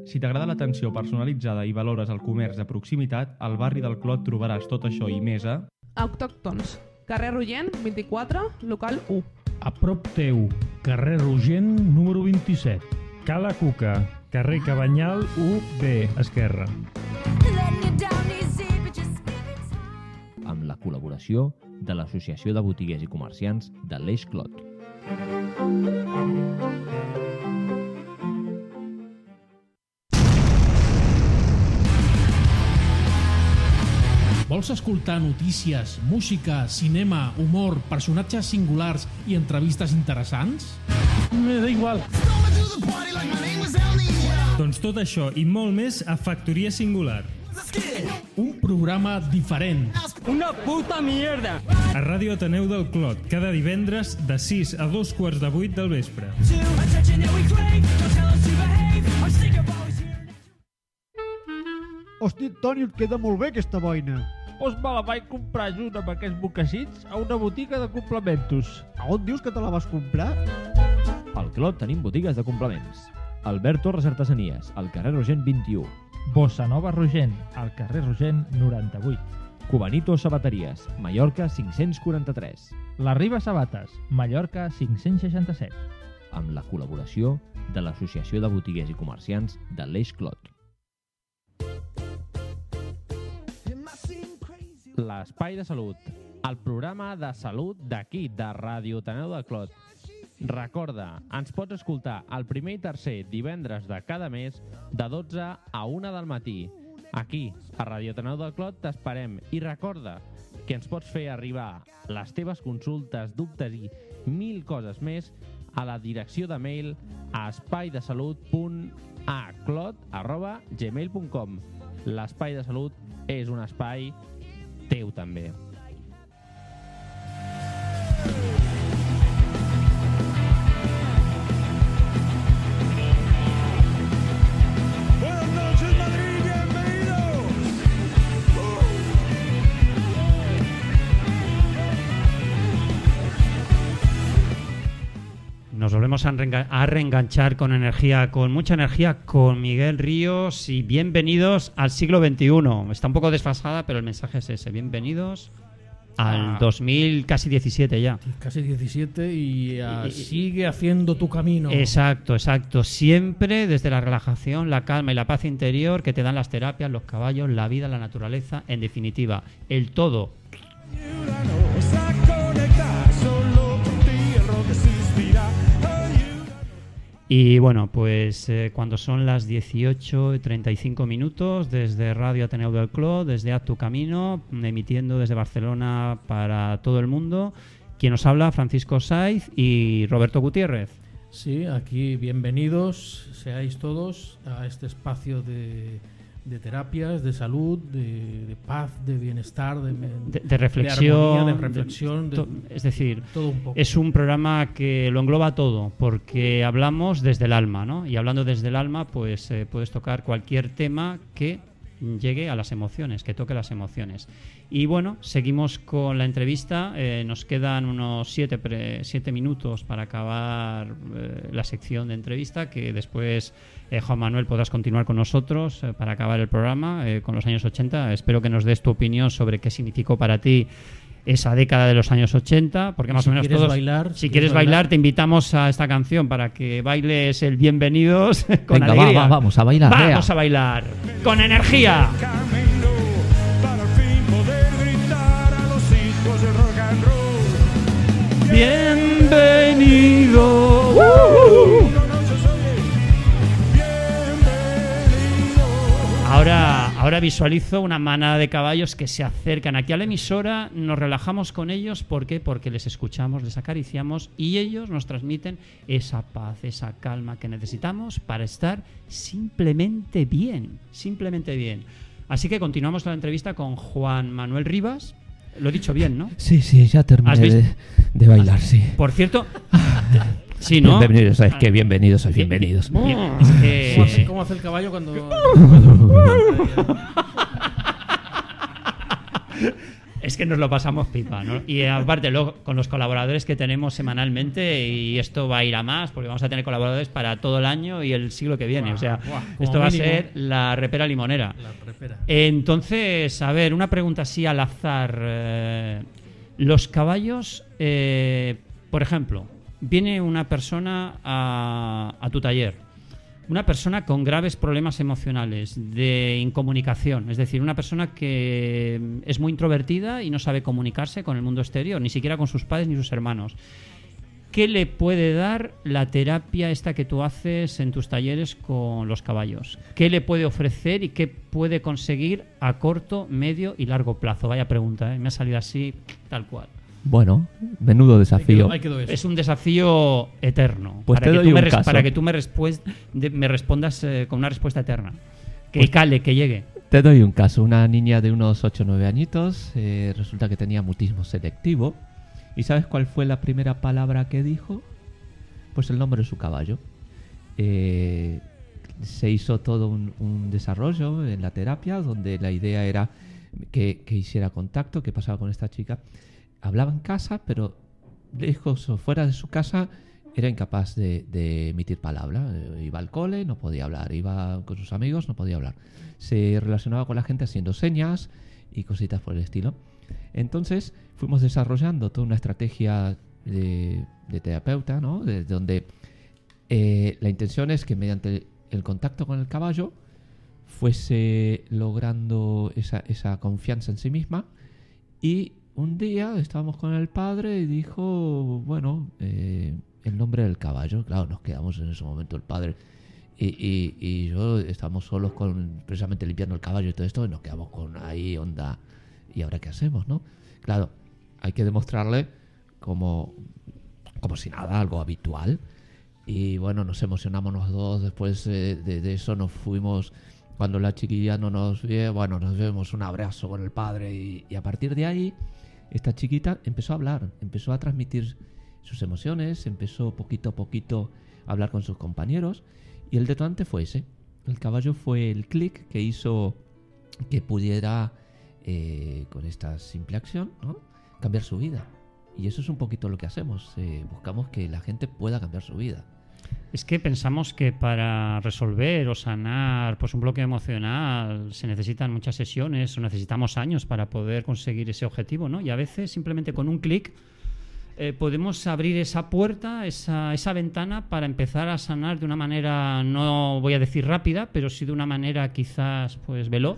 Si t'agrada l'atenció personalitzada i valores el comerç de proximitat, al barri del Clot trobaràs tot això i més a... Autòctons. Carrer Rogent, 24, local 1. A prop teu, carrer Rogent, número 27. Cala Cuca, carrer Cabanyal 1B, esquerra. amb la col·laboració de l'Associació de Botiguers i Comerciants de l'Eix Clot. Vols escoltar notícies, música, cinema, humor, personatges singulars i entrevistes interessants? Me da igual. Doncs tot això i molt més a Factoria Singular. Un programa diferent. Una puta mierda. A Ràdio Ateneu del Clot, cada divendres de 6 a 2 quarts de 8 del vespre. Hosti, Toni, et queda molt bé aquesta boina. Pues me la vaig comprar junt amb aquests mocassins a una botiga de complementos. A on dius que te la vas comprar? Al Clot tenim botigues de complements. Albert Torres Artesanies, al carrer Rogent 21. Bossa Nova Rogent, al carrer Rogent 98. Cubanito Sabateries, Mallorca 543. La Riba Sabates, Mallorca 567. Amb la col·laboració de l'Associació de Botiguers i Comerciants de l'Eix Clot. L'Espai de Salut, el programa de salut d'aquí, de Ràdio Taneu de Clot. Recorda, ens pots escoltar el primer i tercer divendres de cada mes de 12 a 1 del matí. Aquí, a Ràdio Taneu del Clot, t'esperem. I recorda que ens pots fer arribar les teves consultes, dubtes i mil coses més a la direcció de mail a espaidesalut.aclot.gmail.com L'espai de salut és un espai teu també. Volvemos a, reenga- a reenganchar con energía, con mucha energía, con Miguel Ríos y bienvenidos al siglo XXI. Está un poco desfasada, pero el mensaje es ese. Bienvenidos al Ah. 2000, casi 17 ya. Casi 17 y, ah, Y- y- sigue haciendo tu camino. Exacto, exacto. Siempre desde la relajación, la calma y la paz interior que te dan las terapias, los caballos, la vida, la naturaleza, en definitiva, el todo. Y bueno, pues eh, cuando son las 18 y 35 minutos, desde Radio Ateneo del Clot, desde Haz tu Camino, emitiendo desde Barcelona para todo el mundo, quien nos habla, Francisco Saiz y Roberto Gutiérrez. Sí, aquí bienvenidos seáis todos a este espacio de, de terapias, de salud, de, de paz, de bienestar, de, de, de reflexión, armonía, de reflexión, to- es decir, todo un poco. es un programa que lo engloba todo, porque hablamos desde el alma, ¿no? Y hablando desde el alma, pues eh, puedes tocar cualquier tema que llegue a las emociones, que toque las emociones. Y bueno, seguimos con la entrevista. eh, nos quedan unos siete, pre- siete minutos para acabar eh, la sección de entrevista, que después eh, Juan Manuel podrás continuar con nosotros eh, para acabar el programa eh, con los años 80. Espero que nos des tu opinión sobre qué significó para ti esa década de los años 80, porque más si o menos quieres todos, bailar, si si quieres quieres bailar, bailar, te invitamos a esta canción para que bailes el bienvenidos con Venga, alegría. va, vamos a bailar, Vamos vea. a bailar con energía. Para al fin Ahora, ahora visualizo una manada de caballos que se acercan aquí a la emisora, nos relajamos con ellos, ¿por qué? Porque les escuchamos, les acariciamos y ellos nos transmiten esa paz, esa calma que necesitamos para estar simplemente bien, simplemente bien. Así que continuamos la entrevista con Juan Manuel Rivas. Lo he dicho bien, ¿no? Sí, sí, ya terminé de, de bailar, sí. Por cierto, sí, ¿no? Bienvenidos, ¿sabes qué? Bienvenidos, sois Bien, bienvenidos. bien, es que- ¿Cómo, hace, cómo hace el caballo cuando... Es que nos lo pasamos pipa, ¿no? Y aparte, luego, con los colaboradores que tenemos semanalmente, y esto va a ir a más, porque vamos a tener colaboradores para todo el año y el siglo que viene. O sea, esto va a ser la repera limonera. La repera. Entonces, a ver, una pregunta así al azar. eh, los caballos, eh, por ejemplo, viene una persona a, tu taller, una persona con graves problemas emocionales, de incomunicación, es decir, una persona que es muy introvertida y no sabe comunicarse con el mundo exterior, ni siquiera con sus padres ni sus hermanos. ¿Qué le puede dar la terapia esta que tú haces en tus talleres con los caballos? ¿Qué le puede ofrecer y qué puede conseguir a corto, medio y largo plazo? Vaya pregunta, ¿eh? me ha salido así tal cual. Bueno, menudo desafío. Es un desafío eterno. Pues para, te que doy tú me un caso. para que tú me, de- me respondas eh, con una respuesta eterna. Que cale, que llegue. Te doy un caso. Una niña de unos 8 o 9 añitos eh, resulta que tenía mutismo selectivo. ¿Y sabes cuál fue la primera palabra que dijo? Pues el nombre de su caballo. Eh, se hizo todo un, un desarrollo en la terapia donde la idea era que, que hiciera contacto, que pasaba con esta chica. Hablaba en casa, pero lejos o fuera de su casa era incapaz de, emitir palabra. Eh, Iba al cole, no podía hablar. Iba con sus amigos, no podía hablar. Se relacionaba con la gente haciendo señas y cositas por el estilo. Entonces fuimos desarrollando toda una estrategia de, terapeuta, ¿no? De- donde eh, la intención es que mediante el contacto con el caballo fuese logrando esa, esa confianza en sí misma y un día estábamos con el padre y dijo, bueno, eh, el nombre del caballo. Claro, nos quedamos en ese momento el padre y, y, y yo estábamos solos con precisamente limpiando el caballo y todo esto y nos quedamos con ahí onda. ¿Y ahora qué hacemos, no? Claro, hay que demostrarle como, como si nada, algo habitual. Y bueno, nos emocionamos los dos. Después eh, de, de eso nos fuimos. Cuando la chiquilla no nos ve, bueno, nos vemos un abrazo con el padre. Y, y a partir de ahí, esta chiquita empezó a hablar, empezó a transmitir sus emociones, empezó poquito a poquito a hablar con sus compañeros. Y el detonante fue ese. El caballo fue el clic que hizo que pudiera, eh, con esta simple acción, cambiar su vida. Y eso es un poquito lo que hacemos. eh, buscamos que la gente pueda cambiar su vida. Es que pensamos que para resolver o sanar pues un bloqueo emocional se necesitan muchas sesiones o necesitamos años para poder conseguir ese objetivo, ¿no? Y a veces simplemente con un clic eh, podemos abrir esa puerta, esa, esa ventana para empezar a sanar de una manera, no voy a decir rápida, pero sí de una manera quizás pues veloz,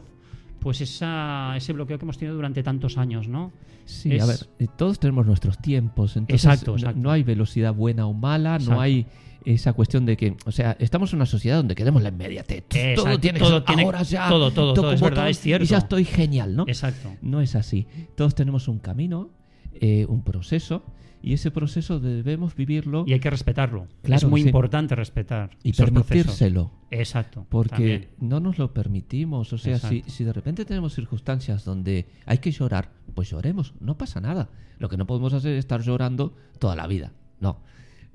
pues esa, ese bloqueo que hemos tenido durante tantos años, ¿no? Sí, Es- a ver, todos tenemos nuestros tiempos, entonces Exacto, no- exacto. No, hay velocidad buena o mala, Exacto. no hay esa cuestión de que, o sea, estamos en una sociedad donde queremos la inmediatez. todo tiene que todo ser tiene- ahora ya. todo, todo, todo, es como verdad, es cierto. Y ya estoy genial, ¿no? Exacto. No es así. Todos tenemos un camino, eh, un proceso, y ese proceso debemos vivirlo. Y hay que respetarlo. Claro, es muy sí. importante respetar. Y esos procesos. permitírselo. Exacto. Porque también. no nos lo permitimos. O sea, si, si de repente tenemos circunstancias donde hay que llorar, pues lloremos. No pasa nada. Lo que no podemos hacer es estar llorando toda la vida. No.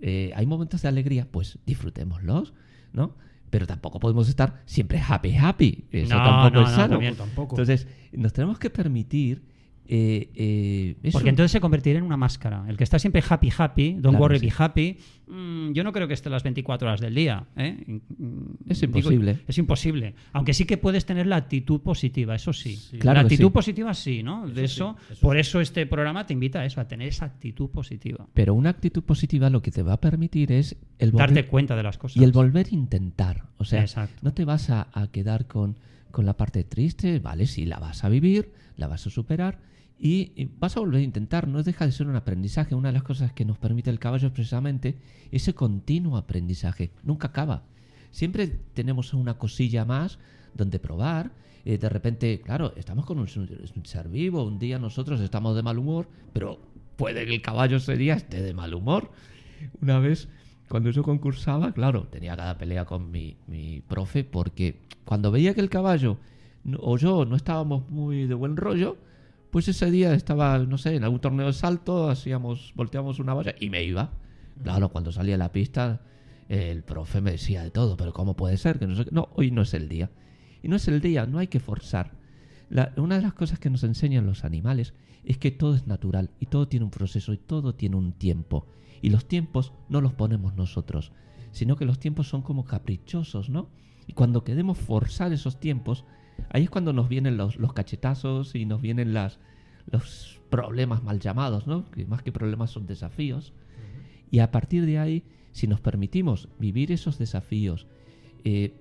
Eh, hay momentos de alegría, pues disfrutémoslos, ¿no? Pero tampoco podemos estar siempre happy, happy. Eso No, tampoco no, es no, sano. también tampoco. Entonces, nos tenemos que permitir. Eh, eh, eso. Porque entonces se convertirá en una máscara. El que está siempre happy, happy, don't Claro, worry, sí. be happy, mm, yo no creo que esté las 24 horas del día. ¿eh? Mm, Es digo, imposible. es imposible. Aunque sí que puedes tener la actitud positiva, eso sí. Claro la actitud sí. positiva sí, ¿no? De eso, por eso este programa te invita a eso, a tener esa actitud positiva. Pero una actitud positiva lo que te va a permitir es el volver- Darte cuenta de las cosas. Y el volver a intentar. O sea, Exacto. no te vas a, a quedar con, con la parte triste, ¿vale? Sí, la vas a vivir, la vas a superar y, vas a volver a intentar. No deja de ser un aprendizaje. Una de las cosas que nos permite el caballo es precisamente ese continuo aprendizaje. Nunca acaba. Siempre tenemos una cosilla más donde probar. Eh, de repente, claro, estamos con un, un ser vivo. Un día nosotros estamos de mal humor, pero puede que el caballo ese día esté de mal humor. Una vez, cuando yo concursaba, claro, tenía cada pelea con mi, mi profe, porque cuando veía que el caballo o yo no estábamos muy de buen rollo, pues ese día estaba, no sé, en algún torneo de salto, hacíamos, volteamos una valla y me iba. Claro, cuando salía a la pista, el profe me decía de todo, pero ¿cómo puede ser? Que no, hoy no es el día. Y no es el día, no hay que forzar. Una de las cosas que nos enseñan los animales es que todo es natural y todo tiene un proceso y todo tiene un tiempo. Y los tiempos no los ponemos nosotros, sino que los tiempos son como caprichosos, ¿no? Y cuando queremos forzar esos tiempos, ahí es cuando nos vienen los, los cachetazos y nos vienen las, los problemas mal llamados, ¿no? Que más que problemas son desafíos. Y a partir de ahí, si nos permitimos vivir esos desafíos, eh,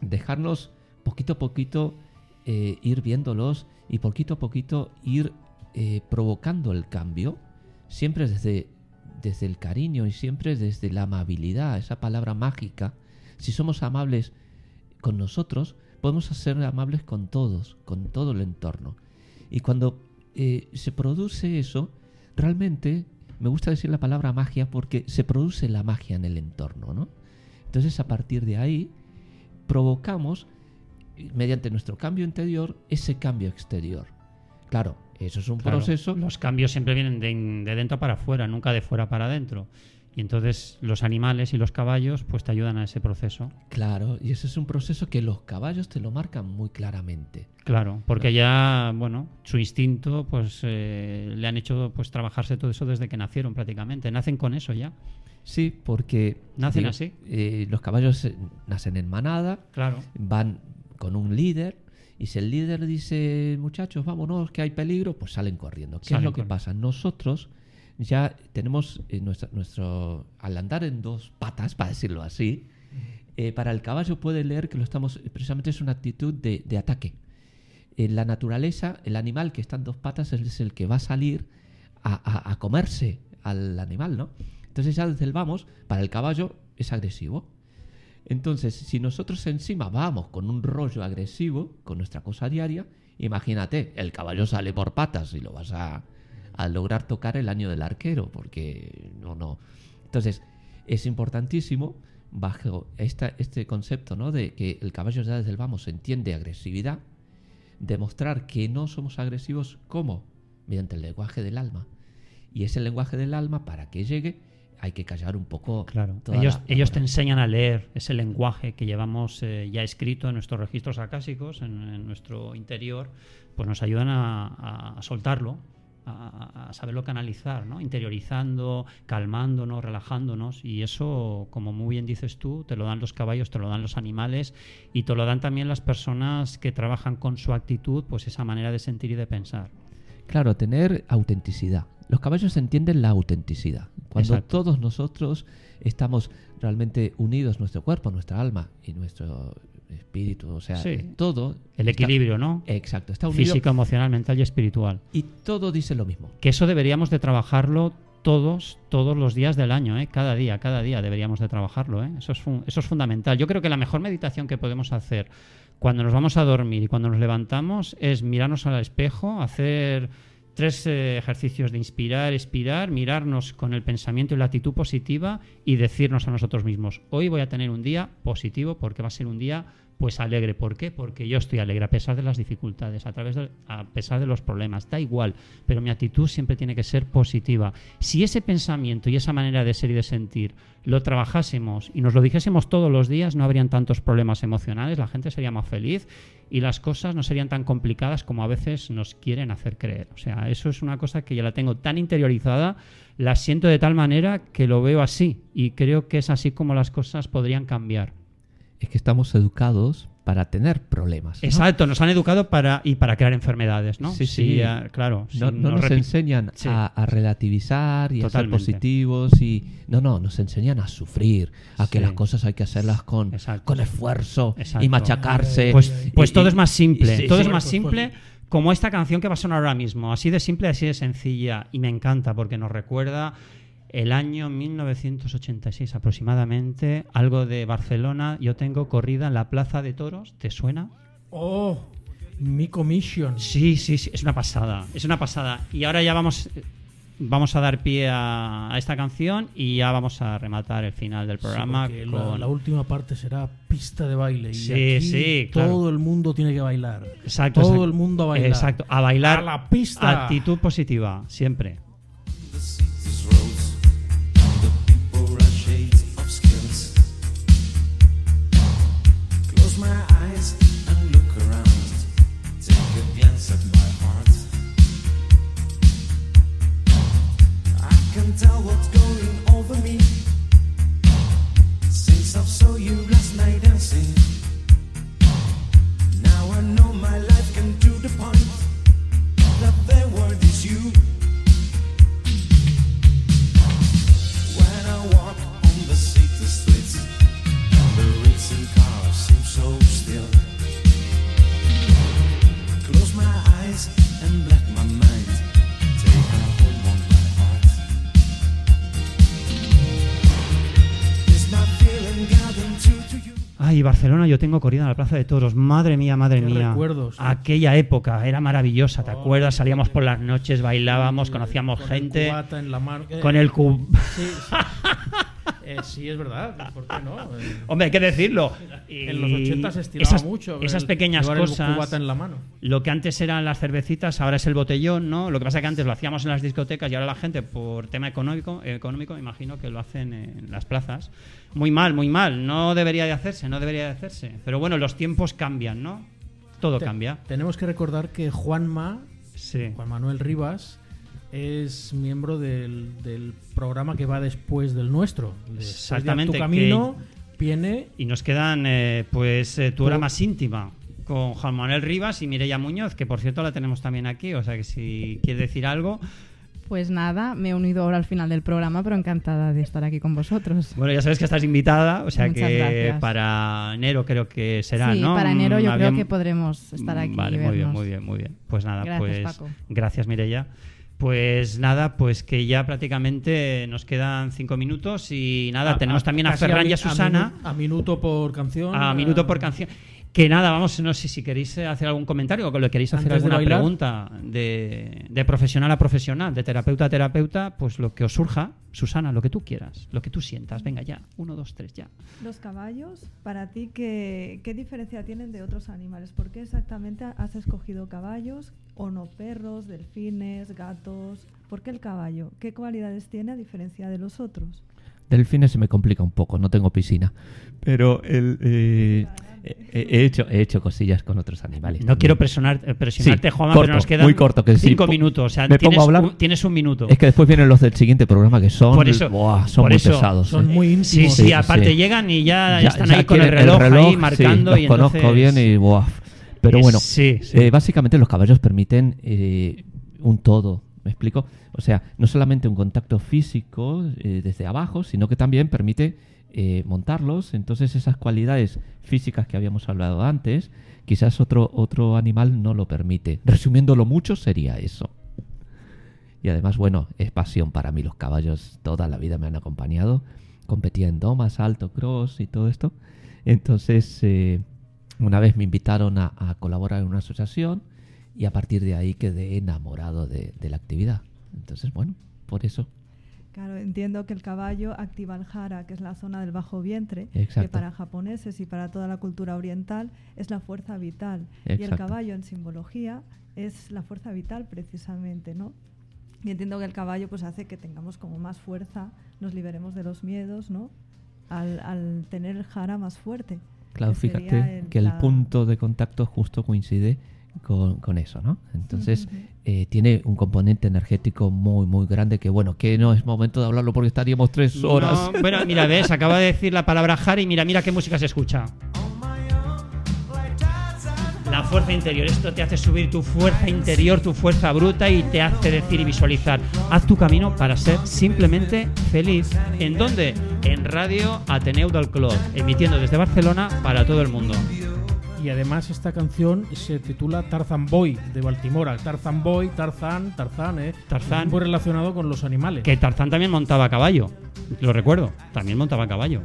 dejarnos poquito a poquito eh, ir viéndolos y poquito a poquito ir eh, provocando el cambio, siempre desde, desde el cariño y siempre desde la amabilidad, esa palabra mágica. Si somos amables con nosotros, podemos ser amables con todos, con todo el entorno. Y cuando eh, se produce eso, realmente me gusta decir la palabra magia porque se produce la magia en el entorno, ¿no? Entonces a partir de ahí provocamos mediante nuestro cambio interior, ese cambio exterior. Claro, eso es un Claro, proceso. Los cambios siempre vienen de, de dentro para afuera, nunca de fuera para adentro. Y entonces los animales y los caballos pues te ayudan a ese proceso. Claro, y ese es un proceso que los caballos te lo marcan muy claramente. Claro, porque ya, bueno, su instinto pues eh, le han hecho pues trabajarse todo eso desde que nacieron prácticamente. Nacen con eso ya. Sí, porque Nacen así. eh, los caballos eh, nacen en manada, Claro. van con un líder y si el líder dice muchachos vámonos que hay peligro, pues salen corriendo. ¿Qué Salen es lo que pasa? Nosotros ya tenemos eh, nuestra- nuestro al andar en dos patas, para decirlo así, eh, para el caballo puede leer que lo estamos precisamente es una actitud de, de ataque. En la naturaleza, el animal que está en dos patas es el que va a salir a, a- a comerse al animal, ¿no? Entonces ya desde el vamos, para el caballo es agresivo. Entonces, si nosotros encima vamos con un rollo agresivo, con nuestra cosa diaria, imagínate, el caballo sale por patas y lo vas a, a lograr tocar el año del arquero, porque no, no. Entonces, es importantísimo, bajo esta, este concepto, ¿no? De que el caballo ya desde el vamos entiende agresividad, demostrar que no somos agresivos, ¿cómo? Mediante el lenguaje del alma. Y ese lenguaje del alma, para que llegue, hay que callar un poco. Claro. Ellos, ellos te enseñan a leer ese lenguaje que llevamos eh, ya escrito en nuestros registros acásicos, en, en nuestro interior, pues nos ayudan a, a- a soltarlo, a, a saberlo canalizar, ¿no? interiorizando, calmándonos, relajándonos. Y eso, como muy bien dices tú, te lo dan los caballos, te lo dan los animales y te lo dan también las personas que trabajan con su actitud, pues esa manera de sentir y de pensar. Claro, tener autenticidad. Los caballos entienden la autenticidad. Cuando Exacto. todos nosotros estamos realmente unidos, nuestro cuerpo, nuestra alma y nuestro espíritu, o sea, Sí. todo. El está- equilibrio, ¿no? Exacto, está unido. Físico, emocional, mental y espiritual. Y todo dice lo mismo. Que eso deberíamos de trabajarlo todos, todos los días del año, ¿eh? cada día, cada día deberíamos de trabajarlo. ¿eh? Eso, es eso es fundamental. Yo creo que la mejor meditación que podemos hacer cuando nos vamos a dormir y cuando nos levantamos es mirarnos al espejo, hacer tres eh, ejercicios de inspirar, expirar, mirarnos con el pensamiento y la actitud positiva y decirnos a nosotros mismos, hoy voy a tener un día positivo porque va a ser un día pues alegre. ¿Por qué? Porque yo estoy alegre a pesar de las dificultades, a través de, a pesar de los problemas. Da igual, pero mi actitud siempre tiene que ser positiva. Si ese pensamiento y esa manera de ser y de sentir lo trabajásemos y nos lo dijésemos todos los días, no habrían tantos problemas emocionales, la gente sería más feliz y las cosas no serían tan complicadas como a veces nos quieren hacer creer. O sea, eso es una cosa que ya la tengo tan interiorizada, la siento de tal manera que lo veo así y creo que es así como las cosas podrían cambiar. Es que estamos educados para tener problemas. ¿no? Exacto, nos han educado para y para crear enfermedades, ¿no? Sí, sí. ah, claro. No, sí, no nos repi- enseñan Sí. a, a relativizar y a ser Totalmente. positivos y no, no, nos enseñan a sufrir, a que Sí. las cosas hay que hacerlas con, con esfuerzo y Exacto. machacarse. Pues, pues Y- todo y- es más simple, y- sí, todo sí. es más simple como esta canción que va a sonar ahora mismo, así de simple, así de sencilla y me encanta porque nos recuerda el año 1986 aproximadamente, algo de Barcelona, yo tengo corrida en la Plaza de Toros, ¿te suena? Oh, mi commission. Sí, sí, sí, es una pasada, es una pasada. Y ahora ya vamos, vamos a dar pie a, a esta canción y ya vamos a rematar el final del programa. Sí, porque la, con- la última parte será pista de baile. Y Sí, aquí sí, Todo claro. el mundo tiene que bailar. Exacto, Todo exacto. el mundo a bailar. Exacto, a bailar. A la pista. Actitud positiva, siempre. Ay, Barcelona, yo tengo corrida en la Plaza de Toros. Madre mía, madre Qué mía. recuerdos. Aquella época era maravillosa, ¿te acuerdas? Salíamos por las noches, bailábamos, conocíamos Con gente. El cubata en la mano. Eh, Con el cub. sí, sí. Eh, sí, es verdad. ¿Por qué no? Eh, Hombre, hay que decirlo. Y En los 80 se estilaba esas, mucho Esas el pequeñas llevar el cosas. cubata en la mano. Lo que antes eran las cervecitas, ahora es el botellón, ¿no? Lo que pasa es que antes lo hacíamos en las discotecas y ahora la gente, por tema económico, económico imagino que lo hacen en las plazas. Muy mal, muy mal. No debería de hacerse, no debería de hacerse. Pero bueno, los tiempos cambian, ¿no? Todo Te- cambia. Tenemos que recordar que Juanma, Sí. Juan Manuel Rivas, es miembro del, del programa que va después del nuestro. Después de Exactamente, Tu camino que- viene Y nos quedan, eh, pues, eh, tu hora más íntima con Juan Manuel Rivas y Mireia Muñoz, que por cierto la tenemos también aquí. O sea que si quiere decir algo. Pues nada, me he unido ahora al final del programa, pero encantada de estar aquí con vosotros. Bueno, ya sabes que estás invitada, o sea Muchas que gracias. para enero creo que será, sí, ¿no? para enero yo Mm, creo que podremos estar aquí Vale, y muy bien, muy bien, muy bien. Pues nada, Gracias, pues Paco. gracias Mireia. Pues nada, pues que ya prácticamente nos quedan cinco minutos y nada, tenemos también a Ferran y a Susana. minu- A, minuto por canción. A minuto por canción. Que nada, vamos, no sé si queréis eh, hacer algún comentario o que le queréis hacer Antes alguna pregunta de, de profesional a profesional, de terapeuta a terapeuta, pues lo que os surja, Susana, lo que tú quieras, lo que tú sientas, venga ya, uno, dos, tres, ya. Los caballos, para ti, ¿qué, qué diferencia tienen de otros animales? ¿Por qué exactamente has escogido caballos o no perros, delfines, gatos? ¿Por qué el caballo? ¿Qué cualidades tiene a diferencia de los otros? Delfines se me complica un poco, no tengo piscina. Pero el, eh, he hecho, he hecho cosillas con otros animales. No también. quiero presionar, eh, presionarte, Sí, Juanma, corto, pero nos quedan muy corto, que cinco minutos. O sea, me tienes, pongo a hablar. un, tienes un minuto. Es que después vienen los del siguiente programa que son, Por eso- buah, son por muy eso pesados. son ¿eh? muy íntimos. Sí, sí, aparte llegan y ya están ahí con el quieren reloj ahí sí, marcando los y conozco entonces- bien y buah. Pero bueno, sí, sí. eh, básicamente los caballos permiten eh, un todo, ¿me explico? O sea, no solamente un contacto físico desde abajo, sino que también permite eh, montarlos. Entonces esas cualidades físicas que habíamos hablado antes, quizás otro, otro animal no lo permite. Resumiéndolo mucho, sería eso. Y además, bueno, es pasión para mí. Los caballos toda la vida me han acompañado. Competía en domas, alto, cross y todo esto. Entonces, eh, una vez me invitaron a, a colaborar en una asociación y a partir de ahí quedé enamorado de, de la actividad. Entonces, bueno, por eso. Claro, entiendo que el caballo activa el jara, que es la zona del bajo vientre, que Exacto. para japoneses y para toda la cultura oriental es la fuerza vital. Y el Exacto. caballo en simbología es la fuerza vital precisamente, ¿no? Y entiendo que el caballo pues hace que tengamos como más fuerza, nos liberemos de los miedos, ¿no? Al, al tener el jara más fuerte. Claro, que fíjate el- que el la- punto de contacto justo coincide con, con eso, ¿no? Entonces, Ujú. Eh, tiene un componente energético muy, muy grande que, bueno, que no es momento de hablarlo porque estaríamos tres horas. No, bueno, mira, ves, acaba de decir la palabra Jara y mira, mira qué música se escucha. La fuerza interior, esto te hace subir tu fuerza interior, tu fuerza bruta y te hace decir y visualizar. Haz tu camino para ser simplemente feliz. ¿En dónde? En Radio Ateneu del Club, emitiendo desde Barcelona para todo el mundo. Y además esta canción se titula Tarzan Boy de Baltimora. Tarzan Boy, Tarzan, Tarzan, ¿eh? Tarzán. Muy relacionado con los animales. Que Tarzán también montaba a caballo, lo recuerdo, también montaba a caballo.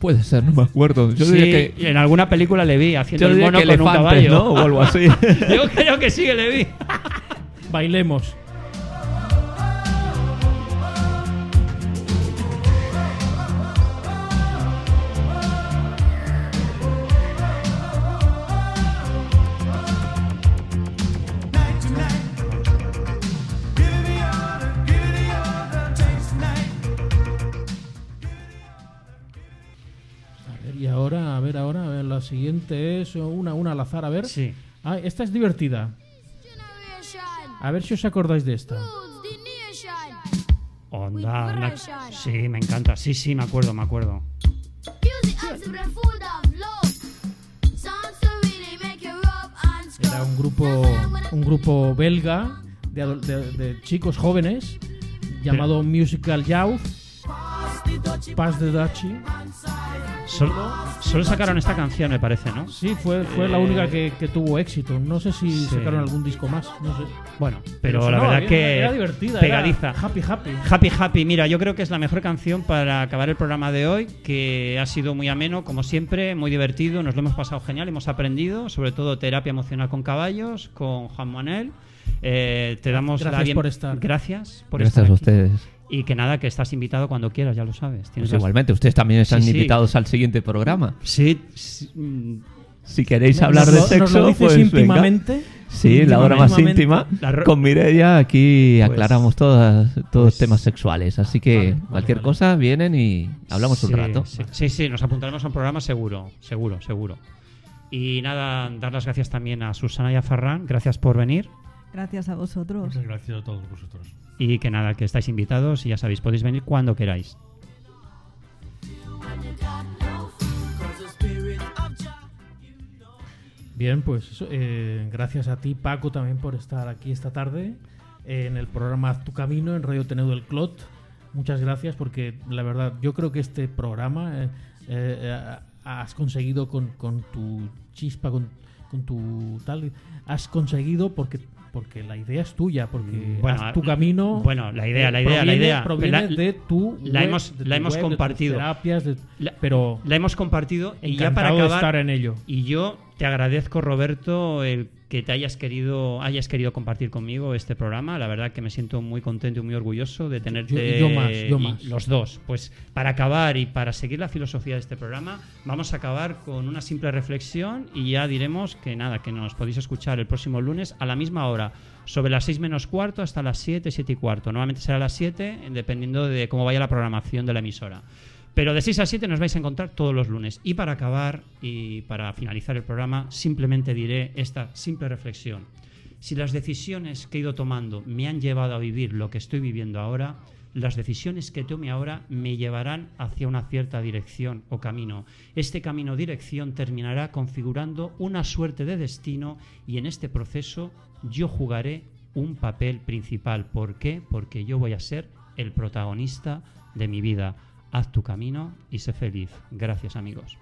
Puede ser, no me acuerdo. Yo sí, diría que. en alguna película le vi haciendo el mono que con un caballo. ¿no? O algo así. Yo creo que sí que le vi. Bailemos. Ahora, a ver, ahora, a ver, la siguiente es una, una al azar, a ver. Sí. Ah, esta es divertida. A ver si os acordáis de esta. Onda, anda. Sí, me encanta. Sí, sí, me acuerdo, me acuerdo. Era un grupo, un grupo belga de- de chicos jóvenes llamado Musical Youth. Pass the Dutchie. Solo, solo sacaron esta canción, me parece, ¿no? Sí, fue, fue la Eh, única que, que tuvo éxito. No sé si Sí. sacaron algún disco más. No sé. Bueno, pero, la verdad bien, que era divertida, pegadiza. era happy, happy. Happy Happy, mira, yo creo que es la mejor canción para acabar el programa de hoy, que ha sido muy ameno, como siempre, muy divertido, nos lo hemos pasado genial, hemos aprendido, sobre todo terapia emocional con caballos, con Juan Manuel. Eh, te damos la Gracias bien- por estar. Gracias por Gracias estar a aquí. ustedes. Y que nada, que estás invitado cuando quieras, ya lo sabes. Tienes Pues las- igualmente, ustedes también están Sí, sí. invitados al siguiente programa. Sí, sí, mm, Si queréis ¿Nos hablar de nos lo sexo, dices pues venga. Sí, la hora más íntima. Con Mireia aquí Pues- aclaramos todas, todos temas sexuales. Así que Vale, vale, cualquier vale. cosa vienen y hablamos sí, un rato. Sí, sí, sí, nos apuntaremos a un programa seguro, seguro, seguro. Y nada, dar las gracias también a Susana y a Ferran, gracias por venir. Gracias a vosotros. Muchas gracias a todos vosotros. Y que nada, que estáis invitados y ya sabéis, podéis venir cuando queráis. Bien, pues eh, gracias a ti, Paco, también por estar aquí esta tarde eh, en el programa Haz tu Camino en Radio Teneu del Clot. Muchas gracias porque la verdad yo creo que este programa eh, eh, has conseguido con, con tu chispa, con, con tu tal, has conseguido porque porque la idea es tuya, porque Bueno, Haz tu camino. bueno, la idea, eh, la idea, la proviene- idea. proviene La- de tu la web, hemos- de la hemos web, de tus compartido. terapias, de- La- pero la hemos compartido y ya para encantado de acabar estar en ello. y yo te agradezco Roberto el que te hayas querido hayas querido compartir conmigo este programa la verdad que me siento muy contento y muy orgulloso de tenerte Yo- yo más, yo más. los dos pues para acabar y para seguir la filosofía de este programa vamos a acabar con una simple reflexión y ya diremos que nada que nos podéis escuchar el próximo lunes a la misma hora sobre las 6 menos cuarto hasta las 7, 7 y cuarto. Normalmente será a las 7, dependiendo de cómo vaya la programación de la emisora. Pero de 6 a 7 nos vais a encontrar todos los lunes. Y para acabar y para finalizar el programa, simplemente diré esta simple reflexión. Si las decisiones que he ido tomando me han llevado a vivir lo que estoy viviendo ahora, las decisiones que tome ahora me llevarán hacia una cierta dirección o camino. Este camino dirección terminará configurando una suerte de destino y en este proceso yo jugaré un papel principal. ¿Por qué? Porque yo voy a ser el protagonista de mi vida. Haz tu camino y sé feliz. Gracias amigos.